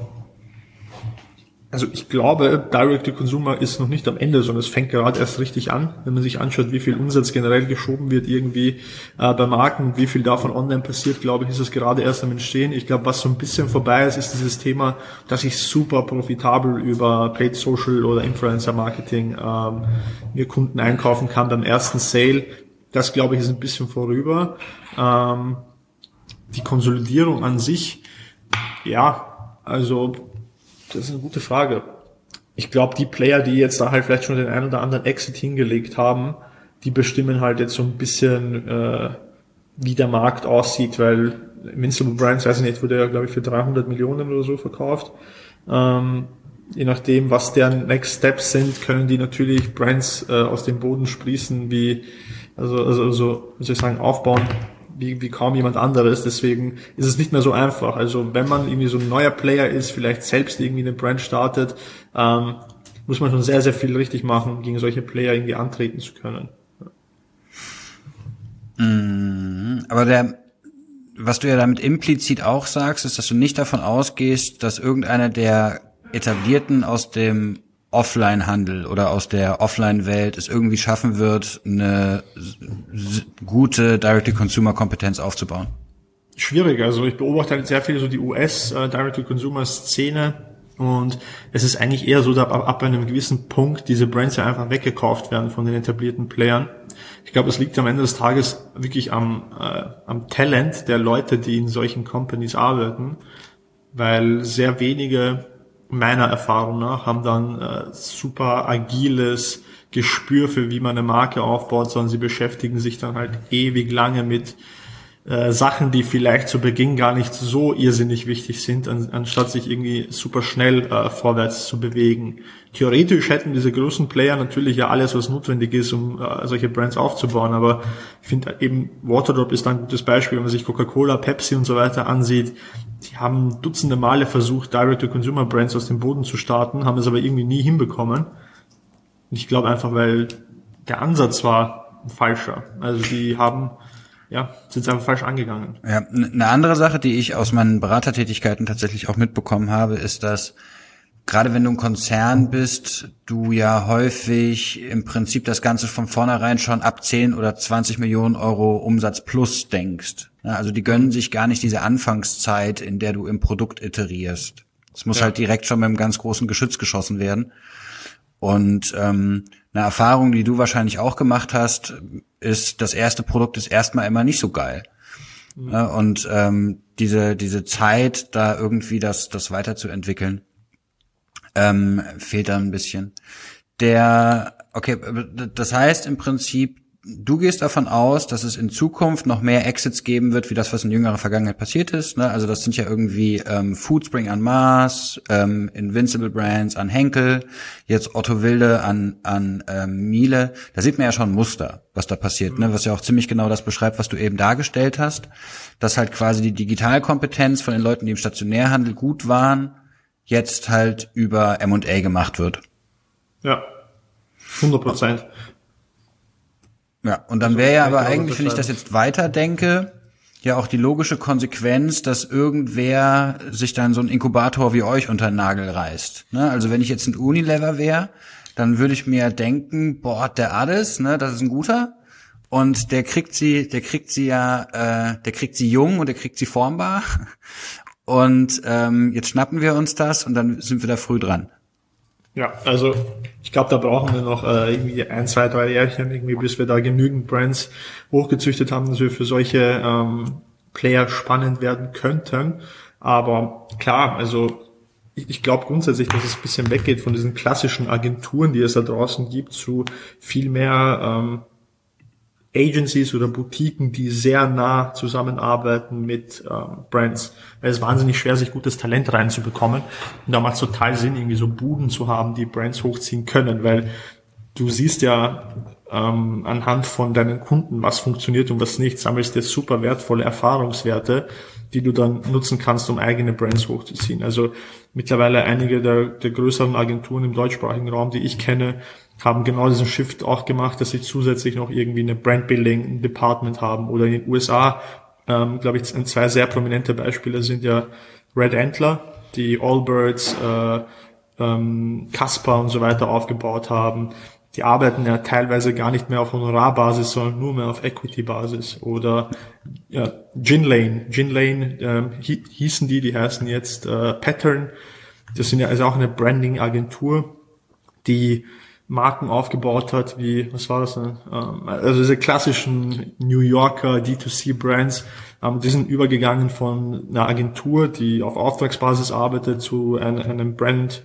Speaker 3: Also ich glaube, Direct-to-Consumer ist noch nicht am Ende, sondern es fängt gerade erst richtig an, wenn man sich anschaut, wie viel Umsatz generell geschoben wird irgendwie äh, bei Marken, wie viel davon online passiert, glaube ich, ist es gerade erst am Entstehen. Ich glaube, was so ein bisschen vorbei ist, ist dieses Thema, dass ich super profitabel über Paid Social oder Influencer Marketing ähm, mir Kunden einkaufen kann beim ersten Sale. Das, glaube ich, ist ein bisschen vorüber. Ähm, die Konsolidierung an sich, ja, also das ist eine gute Frage. Ich glaube, die Player, die jetzt da halt vielleicht schon den einen oder anderen Exit hingelegt haben, die bestimmen halt jetzt so ein bisschen, äh, wie der Markt aussieht, weil Invincible Brands, weiß ich nicht, wurde ja, glaube ich, für 300 Millionen oder so verkauft. Ähm, je nachdem, was deren Next Steps sind, können die natürlich Brands äh, aus dem Boden sprießen, wie, also, also, also, soll ich sagen, aufbauen, wie, wie kaum jemand anderes. Deswegen ist es nicht mehr so einfach. Also wenn man irgendwie so ein neuer Player ist, vielleicht selbst irgendwie eine Brand startet, ähm, muss man schon sehr, sehr viel richtig machen, gegen solche Player irgendwie antreten zu können.
Speaker 2: Mhm. Aber der, was du ja damit implizit auch sagst, ist, dass du nicht davon ausgehst, dass irgendeiner der etablierten aus dem Offline-Handel oder aus der Offline-Welt es irgendwie schaffen wird, eine gute Direct-to-Consumer-Kompetenz aufzubauen?
Speaker 3: Schwierig. Also ich beobachte halt sehr viel so die US-Direct-to-Consumer-Szene und es ist eigentlich eher so, dass ab einem gewissen Punkt diese Brands ja einfach weggekauft werden von den etablierten Playern. Ich glaube, es liegt am Ende des Tages wirklich am, äh, am Talent der Leute, die in solchen Companies arbeiten, weil sehr wenige meiner Erfahrung nach, haben dann äh, super agiles Gespür für, wie man eine Marke aufbaut, sondern sie beschäftigen sich dann halt ewig lange mit äh, Sachen, die vielleicht zu Beginn gar nicht so irrsinnig wichtig sind, an, anstatt sich irgendwie super schnell äh, vorwärts zu bewegen. Theoretisch hätten diese großen Player natürlich ja alles, was notwendig ist, um äh, solche Brands aufzubauen, aber ich finde eben Waterdrop ist ein gutes Beispiel, wenn man sich Coca-Cola, Pepsi und so weiter ansieht. Die haben dutzende Male versucht, Direct-to-Consumer-Brands aus dem Boden zu starten, haben es aber irgendwie nie hinbekommen. Ich glaube einfach, weil der Ansatz war falscher. Also die haben ja, sind einfach falsch angegangen.
Speaker 2: Ja, eine andere Sache, die ich aus meinen Beratertätigkeiten tatsächlich auch mitbekommen habe, ist, dass gerade wenn du ein Konzern bist, du ja häufig im Prinzip das Ganze von vornherein schon ab 10 oder 20 Millionen Euro Umsatz plus denkst. Also die gönnen sich gar nicht diese Anfangszeit, in der du im Produkt iterierst. Es muss ja. halt direkt schon mit einem ganz großen Geschütz geschossen werden. Und ähm, eine Erfahrung, die du wahrscheinlich auch gemacht hast, ist, das erste Produkt ist erstmal immer nicht so geil. Mhm. Und ähm, diese, diese Zeit, da irgendwie das, das weiterzuentwickeln, ähm, fehlt da ein bisschen. Der, okay, das heißt im Prinzip, du gehst davon aus, dass es in Zukunft noch mehr Exits geben wird, wie das, was in jüngerer Vergangenheit passiert ist. Ne? Also das sind ja irgendwie ähm, Foodspring an Mars, ähm, Invincible Brands an Henkel, jetzt Otto Wilde an, an ähm, Miele. Da sieht man ja schon ein Muster, was da passiert, ne? was ja auch ziemlich genau das beschreibt, was du eben dargestellt hast, dass halt quasi die Digitalkompetenz von den Leuten, die im Stationärhandel gut waren, jetzt halt über M&A gemacht wird.
Speaker 3: Ja, 100 Prozent.
Speaker 2: Ja, und dann also, wäre ja aber eigentlich, wenn ich das jetzt weiterdenke, ja auch die logische Konsequenz, dass irgendwer sich dann so ein Inkubator wie euch unter den Nagel reißt. Ne? Also wenn ich jetzt ein Unilever wäre, dann würde ich mir denken, boah, der Addis, ne, das ist ein guter. und der kriegt sie, der kriegt sie ja, äh, der kriegt sie jung und der kriegt sie formbar. Und ähm, jetzt schnappen wir uns das und dann sind wir da früh dran.
Speaker 3: Ja, also ich glaube, da brauchen wir noch äh, irgendwie ein, zwei, drei Jährchen, irgendwie, bis wir da genügend Brands hochgezüchtet haben, dass wir für solche ähm, Player spannend werden könnten. Aber klar, also ich, ich glaube grundsätzlich, dass es ein bisschen weggeht von diesen klassischen Agenturen, die es da draußen gibt, zu viel mehr ähm, Agencies oder Boutiquen, die sehr nah zusammenarbeiten mit ähm, Brands. Weil es wahnsinnig schwer, sich gutes Talent reinzubekommen. Und da macht es total Sinn, irgendwie so Buden zu haben, die Brands hochziehen können, weil du siehst ja ähm, anhand von deinen Kunden, was funktioniert und was nicht, sammelst dir super wertvolle Erfahrungswerte, die du dann nutzen kannst, um eigene Brands hochzuziehen. Also mittlerweile einige der, der größeren Agenturen im deutschsprachigen Raum, die ich kenne, haben genau diesen Shift auch gemacht, dass sie zusätzlich noch irgendwie eine Brandbuilding Department haben oder in den USA, ähm, glaube ich, zwei sehr prominente Beispiele sind ja Red Antler, die Allbirds, äh, ähm, Casper und so weiter aufgebaut haben. Die arbeiten ja teilweise gar nicht mehr auf Honorarbasis, sondern nur mehr auf Equity-Basis. Oder ja, Ginlane. Ginlane ähm, hießen die, die heißen jetzt äh, Pattern. Das sind ja also auch eine Branding-Agentur, die Marken aufgebaut hat, wie, was war das denn? Ähm, also diese klassischen New Yorker D2C-Brands, ähm, die sind übergegangen von einer Agentur, die auf Auftragsbasis arbeitet, zu einem, Brand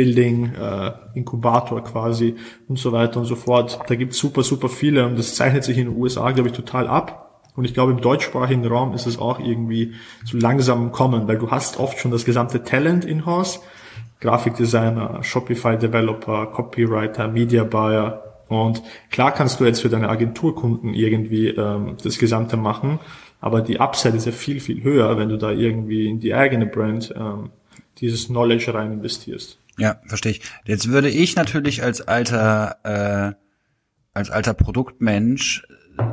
Speaker 3: Building, äh, Inkubator quasi und so weiter und so fort. Da gibt's super, super viele und das zeichnet sich in den USA, glaube ich, total ab. Und ich glaube, im deutschsprachigen Raum ist es auch irgendwie so langsam kommen, weil du hast oft schon das gesamte Talent in-house, Grafikdesigner, Shopify-Developer, Copywriter, Media Buyer. Und klar kannst du jetzt für deine Agenturkunden irgendwie ähm, das Gesamte machen, aber die Upside ist ja viel, viel höher, wenn du da irgendwie in die eigene Brand ähm, dieses Knowledge rein investierst.
Speaker 2: Ja, verstehe ich. Jetzt würde ich natürlich als alter äh, als alter Produktmensch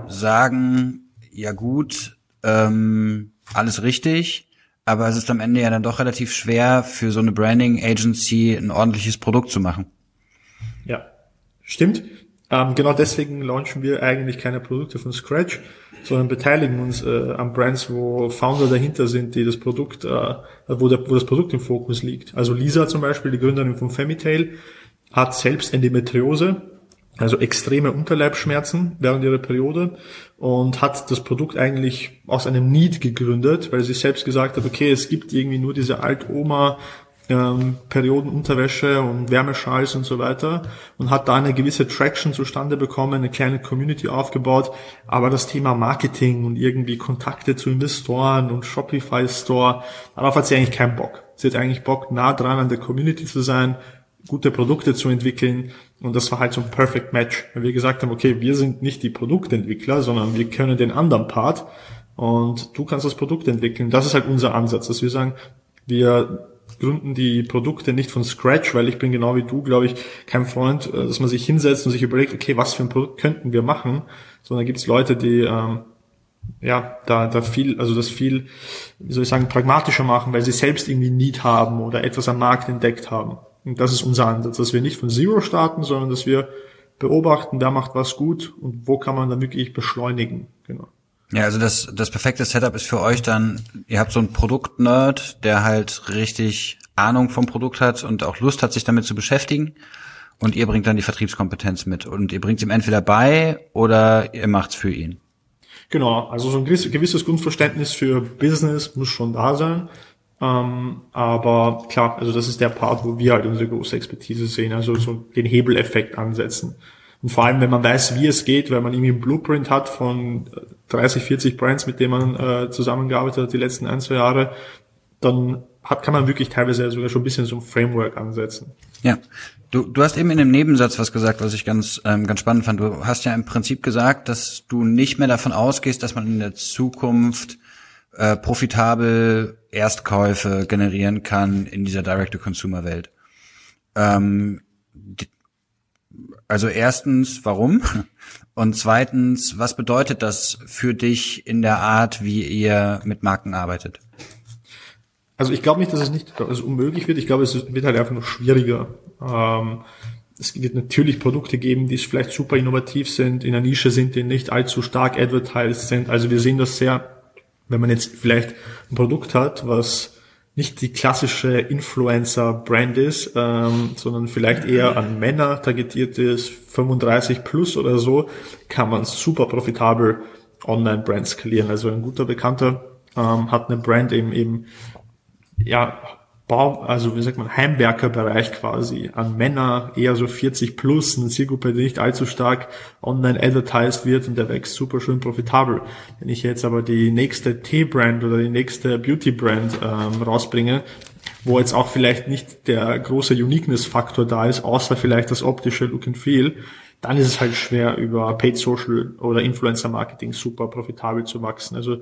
Speaker 2: sagen, ja gut, ähm, alles richtig, aber es ist am Ende ja dann doch relativ schwer für so eine Branding Agency ein ordentliches Produkt zu machen.
Speaker 3: Ja, stimmt. Ähm, genau deswegen launchen wir eigentlich keine Produkte von Scratch, sondern beteiligen uns äh, an Brands, wo Founder dahinter sind, die das Produkt, äh, wo, der, wo das Produkt im Fokus liegt. Also Lisa zum Beispiel, die Gründerin von Femitail, hat selbst Endometriose also extreme Unterleibschmerzen während ihrer Periode und hat das Produkt eigentlich aus einem Need gegründet, weil sie selbst gesagt hat, okay, es gibt irgendwie nur diese Altoma ähm, Periodenunterwäsche und Wärmeschals und so weiter und hat da eine gewisse Traction zustande bekommen, eine kleine Community aufgebaut, aber das Thema Marketing und irgendwie Kontakte zu Investoren und Shopify Store, darauf hat sie eigentlich keinen Bock. Sie hat eigentlich Bock, nah dran an der Community zu sein, gute Produkte zu entwickeln. Und das war halt so ein Perfect Match. Weil wir gesagt haben, okay, wir sind nicht die Produktentwickler, sondern wir können den anderen Part und du kannst das Produkt entwickeln. Das ist halt unser Ansatz, dass wir sagen, wir gründen die Produkte nicht von Scratch, weil ich bin genau wie du, glaube ich, kein Freund, äh, dass man sich hinsetzt und sich überlegt, okay, was für ein Produkt könnten wir machen, sondern gibt es Leute, die ähm, ja, da, da viel, also das viel, wie soll ich sagen, pragmatischer machen, weil sie selbst irgendwie Need haben oder etwas am Markt entdeckt haben. Und das ist unser Ansatz, dass wir nicht von Zero starten, sondern dass wir beobachten, wer macht was gut und wo kann man dann wirklich beschleunigen. Genau.
Speaker 2: Ja, also das, das perfekte Setup ist für euch dann, ihr habt so einen Produktnerd, der halt richtig Ahnung vom Produkt hat und auch Lust hat, sich damit zu beschäftigen. Und ihr bringt dann die Vertriebskompetenz mit. Und ihr bringt ihm entweder bei oder ihr macht's für ihn.
Speaker 3: Genau, also so ein gewisses Grundverständnis für Business muss schon da sein. Ähm, aber klar, also das ist der Part, wo wir halt unsere große Expertise sehen, also so den Hebeleffekt ansetzen. Und vor allem, wenn man weiß, wie es geht, wenn man irgendwie einen Blueprint hat von 30, 40 Brands, mit denen man äh, zusammengearbeitet hat die letzten ein, zwei Jahre, dann hat, kann man wirklich teilweise sogar schon ein bisschen so ein Framework ansetzen.
Speaker 2: Ja. Du, du hast eben in dem Nebensatz was gesagt, was ich ganz, ähm, ganz spannend fand. Du hast ja im Prinzip gesagt, dass du nicht mehr davon ausgehst, dass man in der Zukunft äh, profitabel Erstkäufe generieren kann in dieser Direct-to-Consumer-Welt. Ähm, also erstens, warum? Und zweitens, was bedeutet das für dich in der Art, wie ihr mit Marken arbeitet?
Speaker 3: Also ich glaube nicht, dass es nicht also unmöglich wird. Ich glaube, es wird halt einfach noch schwieriger. Ähm, es wird natürlich Produkte geben, die vielleicht super innovativ sind, in der Nische sind, die nicht allzu stark advertised sind. Also wir sehen das sehr, wenn man jetzt vielleicht ein Produkt hat, was nicht die klassische Influencer-Brand ist, ähm, sondern vielleicht eher an Männer targetiert ist, 35 plus oder so, kann man super profitabel Online-Brand skalieren. Also ein guter Bekannter ähm, hat eine Brand eben eben ja Bau, also wie sagt man, Heimwerkerbereich quasi an Männer, eher so 40 plus, eine Zielgruppe, die nicht allzu stark online advertised wird und der wächst super schön profitabel. Wenn ich jetzt aber die nächste Tee-Brand oder die nächste Beauty-Brand ähm, rausbringe, wo jetzt auch vielleicht nicht der große Uniqueness-Faktor da ist, außer vielleicht das optische Look and Feel, dann ist es halt schwer über Paid Social oder Influencer Marketing super profitabel zu wachsen. Also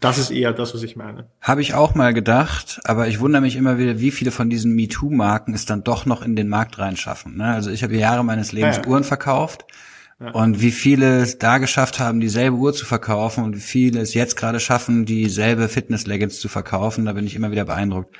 Speaker 3: das ist eher das, was ich meine.
Speaker 2: Habe ich auch mal gedacht, aber ich wundere mich immer wieder, wie viele von diesen MeToo-Marken es dann doch noch in den Markt reinschaffen. Ne? Also ich habe Jahre meines Lebens ja, ja. Uhren verkauft ja. und wie viele es da geschafft haben, dieselbe Uhr zu verkaufen und wie viele es jetzt gerade schaffen, dieselbe Fitness-Leggings zu verkaufen, da bin ich immer wieder beeindruckt.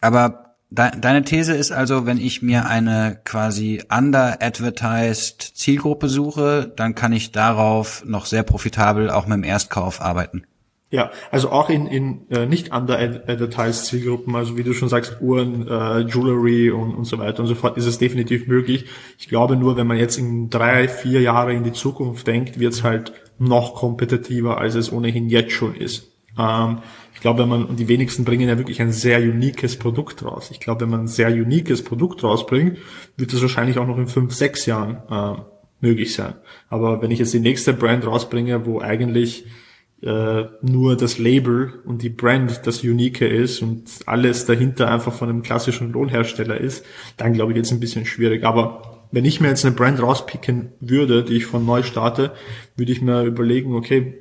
Speaker 2: Aber de deine These ist also, wenn ich mir eine quasi under-advertised Zielgruppe suche, dann kann ich darauf noch sehr profitabel auch mit dem Erstkauf arbeiten.
Speaker 3: Ja, also auch in, in äh, nicht under-advertised Zielgruppen, also wie du schon sagst, Uhren, äh, Jewelry und, und so weiter und so fort, ist es definitiv möglich. Ich glaube nur, wenn man jetzt in drei, vier Jahre in die Zukunft denkt, wird es halt noch kompetitiver, als es ohnehin jetzt schon ist. Ähm, ich glaube, wenn man, und die wenigsten bringen ja wirklich ein sehr uniques Produkt raus. Ich glaube, wenn man ein sehr uniques Produkt rausbringt, wird es wahrscheinlich auch noch in fünf, sechs Jahren äh, möglich sein. Aber wenn ich jetzt die nächste Brand rausbringe, wo eigentlich äh, nur das Label und die Brand das Unique ist und alles dahinter einfach von einem klassischen Lohnhersteller ist, dann glaube ich jetzt ein bisschen schwierig. Aber wenn ich mir jetzt eine Brand rauspicken würde, die ich von neu starte, würde ich mir überlegen, okay,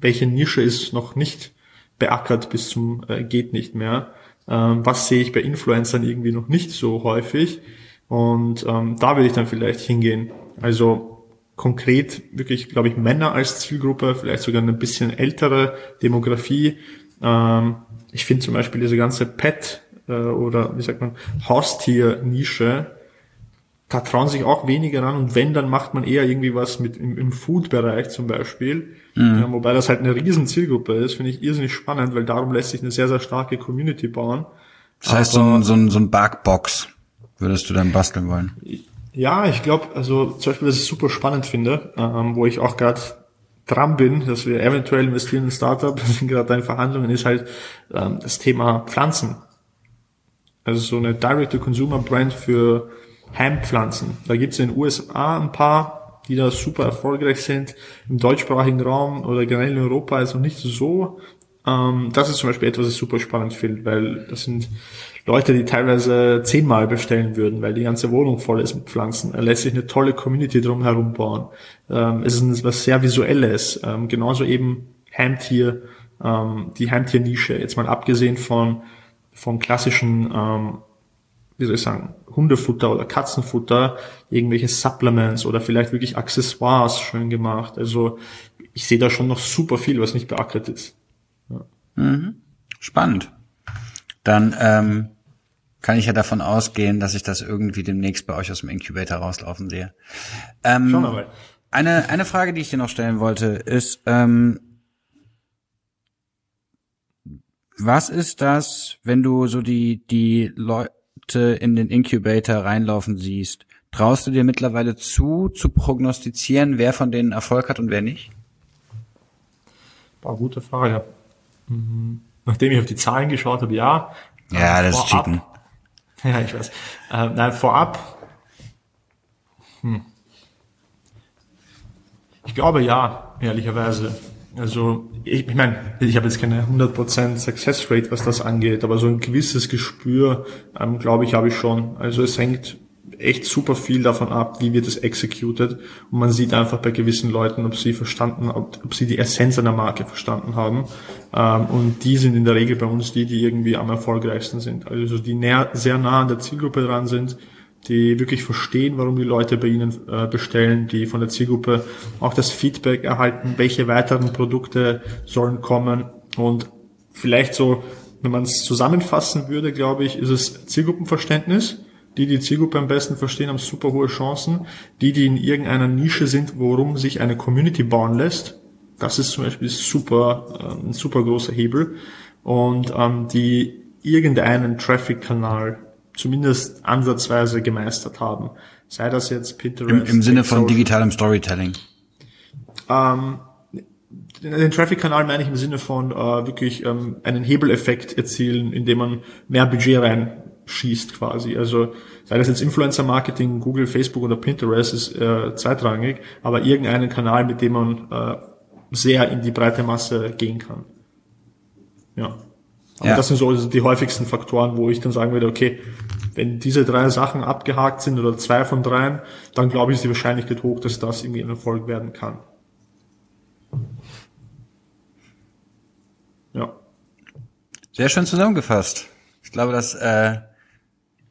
Speaker 3: welche Nische ist noch nicht beackert bis zum äh, geht nicht mehr? Ähm, was sehe ich bei Influencern irgendwie noch nicht so häufig? Und ähm, da würde ich dann vielleicht hingehen. Also konkret wirklich, glaube ich, Männer als Zielgruppe, vielleicht sogar eine bisschen ältere Demografie. Ähm, ich finde zum Beispiel diese ganze Pet äh, oder wie sagt man Haustier-Nische, da trauen sich auch weniger ran und wenn, dann macht man eher irgendwie was mit im, im Food-Bereich zum Beispiel. Mhm. Ja, wobei das halt eine riesen Zielgruppe ist, finde ich irrsinnig spannend, weil darum lässt sich eine sehr, sehr starke Community bauen.
Speaker 2: Das heißt, Aber, so ein, so ein, so ein Barkbox würdest du dann basteln wollen?
Speaker 3: Ja, ich glaube, also zum Beispiel, was ich super spannend finde, ähm, wo ich auch gerade dran bin, dass wir eventuell investieren in Startup, sind gerade in Verhandlungen, ist halt ähm, das Thema Pflanzen. Also so eine Direct-to-Consumer-Brand für Heimpflanzen. Da gibt's in den USA ein paar, die da super erfolgreich sind. Im deutschsprachigen Raum oder generell in Europa ist noch nicht so. Ähm, das ist zum Beispiel etwas, was ich super spannend finde, weil das sind Leute, die teilweise zehnmal bestellen würden, weil die ganze Wohnung voll ist mit Pflanzen. Er lässt sich eine tolle Community drumherum bauen. Ähm, es ist was sehr Visuelles. Ähm, genauso eben Heimtier, ähm, die Heimtiernische. Jetzt mal abgesehen von, von klassischen, ähm, wie soll ich sagen, Hundefutter oder Katzenfutter, irgendwelche Supplements oder vielleicht wirklich Accessoires schön gemacht. Also ich sehe da schon noch super viel, was nicht beackert ist.
Speaker 2: Ja. Mhm. Spannend dann ähm, kann ich ja davon ausgehen, dass ich das irgendwie demnächst bei euch aus dem Incubator rauslaufen sehe. Ähm, Schauen wir mal. Eine, eine Frage, die ich dir noch stellen wollte, ist, ähm, was ist das, wenn du so die, die Leute in den Incubator reinlaufen siehst? Traust du dir mittlerweile zu, zu prognostizieren, wer von denen Erfolg hat und wer nicht?
Speaker 3: War gute Frage. Mhm nachdem ich auf die Zahlen geschaut habe, ja.
Speaker 2: Ja, das vorab, ist Cheaten.
Speaker 3: Ja, ich weiß. Äh, nein, vorab. Hm. Ich glaube ja, ehrlicherweise. Also ich, ich meine, ich habe jetzt keine 100% Success Rate, was das angeht, aber so ein gewisses Gespür, ähm, glaube ich, habe ich schon. Also es hängt echt super viel davon ab, wie wird es executed. Und man sieht einfach bei gewissen Leuten, ob sie verstanden, ob, ob sie die Essenz einer Marke verstanden haben. Ähm, und die sind in der Regel bei uns die, die irgendwie am erfolgreichsten sind. Also die näher, sehr nah an der Zielgruppe dran sind, die wirklich verstehen, warum die Leute bei ihnen äh, bestellen, die von der Zielgruppe auch das Feedback erhalten, welche weiteren Produkte sollen kommen und vielleicht so, wenn man es zusammenfassen würde, glaube ich, ist es Zielgruppenverständnis, Die, die Zielgruppe am besten verstehen, haben super hohe Chancen. Die, die in irgendeiner Nische sind, worum sich eine Community bauen lässt, das ist zum Beispiel super, äh, ein super großer Hebel. Und ähm, die irgendeinen Traffic-Kanal zumindest ansatzweise gemeistert haben. Sei das jetzt Pinterest.
Speaker 2: Im, im Sinne von digitalem Storytelling.
Speaker 3: Ähm, den Traffic-Kanal meine ich im Sinne von äh, wirklich ähm, einen Hebeleffekt erzielen, indem man mehr Budget reinschießt quasi. Also sei das jetzt Influencer-Marketing, Google, Facebook oder Pinterest ist äh, zweitrangig, aber irgendeinen Kanal, mit dem man äh, sehr in die breite Masse gehen kann. Ja. Aber ja. das sind so die häufigsten Faktoren, wo ich dann sagen würde, okay, wenn diese drei Sachen abgehakt sind oder zwei von dreien, dann glaube ich, ist die Wahrscheinlichkeit hoch, dass das irgendwie ein Erfolg werden kann. Ja.
Speaker 2: Sehr schön zusammengefasst. Ich glaube, das äh,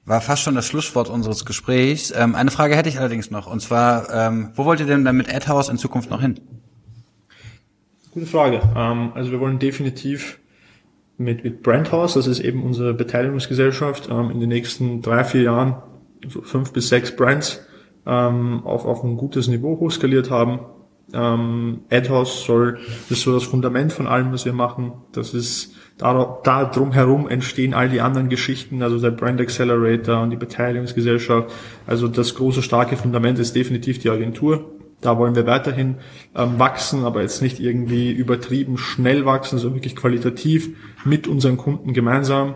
Speaker 2: war fast schon das Schlusswort unseres Gesprächs. Ähm, eine Frage hätte ich allerdings noch, und zwar, ähm, wo wollt ihr denn dann mit AdHouse in Zukunft noch hin?
Speaker 3: Gute Frage. Ähm, also wir wollen definitiv mit, mit Brandhouse, das ist eben unsere Beteiligungsgesellschaft, ähm, in den nächsten drei, vier Jahren so fünf bis sechs Brands ähm, auf, auf ein gutes Niveau hochskaliert haben. Ähm, AdHouse soll, das ist so das Fundament von allem, was wir machen. Das ist, da, da drumherum entstehen all die anderen Geschichten, also der Brand Accelerator und die Beteiligungsgesellschaft. Also das große, starke Fundament ist definitiv die Agentur. Da wollen wir weiterhin ähm, wachsen, aber jetzt nicht irgendwie übertrieben schnell wachsen, sondern wirklich qualitativ mit unseren Kunden gemeinsam.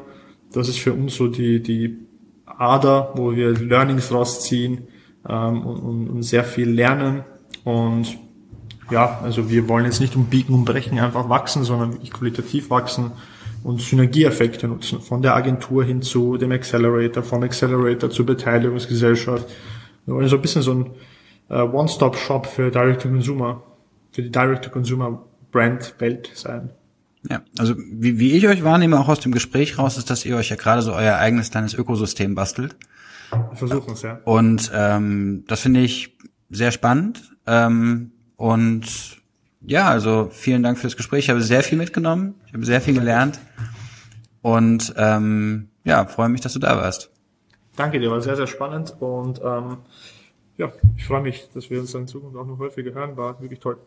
Speaker 3: Das ist für uns so die, die Ader, wo wir Learnings rausziehen ähm, und, und, und sehr viel lernen. Und ja, also wir wollen jetzt nicht um Biegen und Brechen einfach wachsen, sondern wirklich qualitativ wachsen und Synergieeffekte nutzen. Von der Agentur hin zu dem Accelerator, vom Accelerator zur Beteiligungsgesellschaft. Wir wollen so ein bisschen so ein äh, One-Stop-Shop für Direct-to-Consumer, für die Direct-to-Consumer-Brand-Welt sein.
Speaker 2: Ja, also wie, wie ich euch wahrnehme, auch aus dem Gespräch raus, ist, dass ihr euch ja gerade so euer eigenes kleines Ökosystem bastelt.
Speaker 3: Wir versuchen es, ja.
Speaker 2: Und ähm, das finde ich sehr spannend. Ähm, und ja, also vielen Dank fürs Gespräch. Ich habe sehr viel mitgenommen, ich habe sehr viel gelernt. Und ähm, ja, freue mich, dass du da warst.
Speaker 3: Danke dir, war sehr, sehr spannend und ähm, ja, ich freue mich, dass wir uns in Zukunft auch noch häufiger hören. War wirklich toll.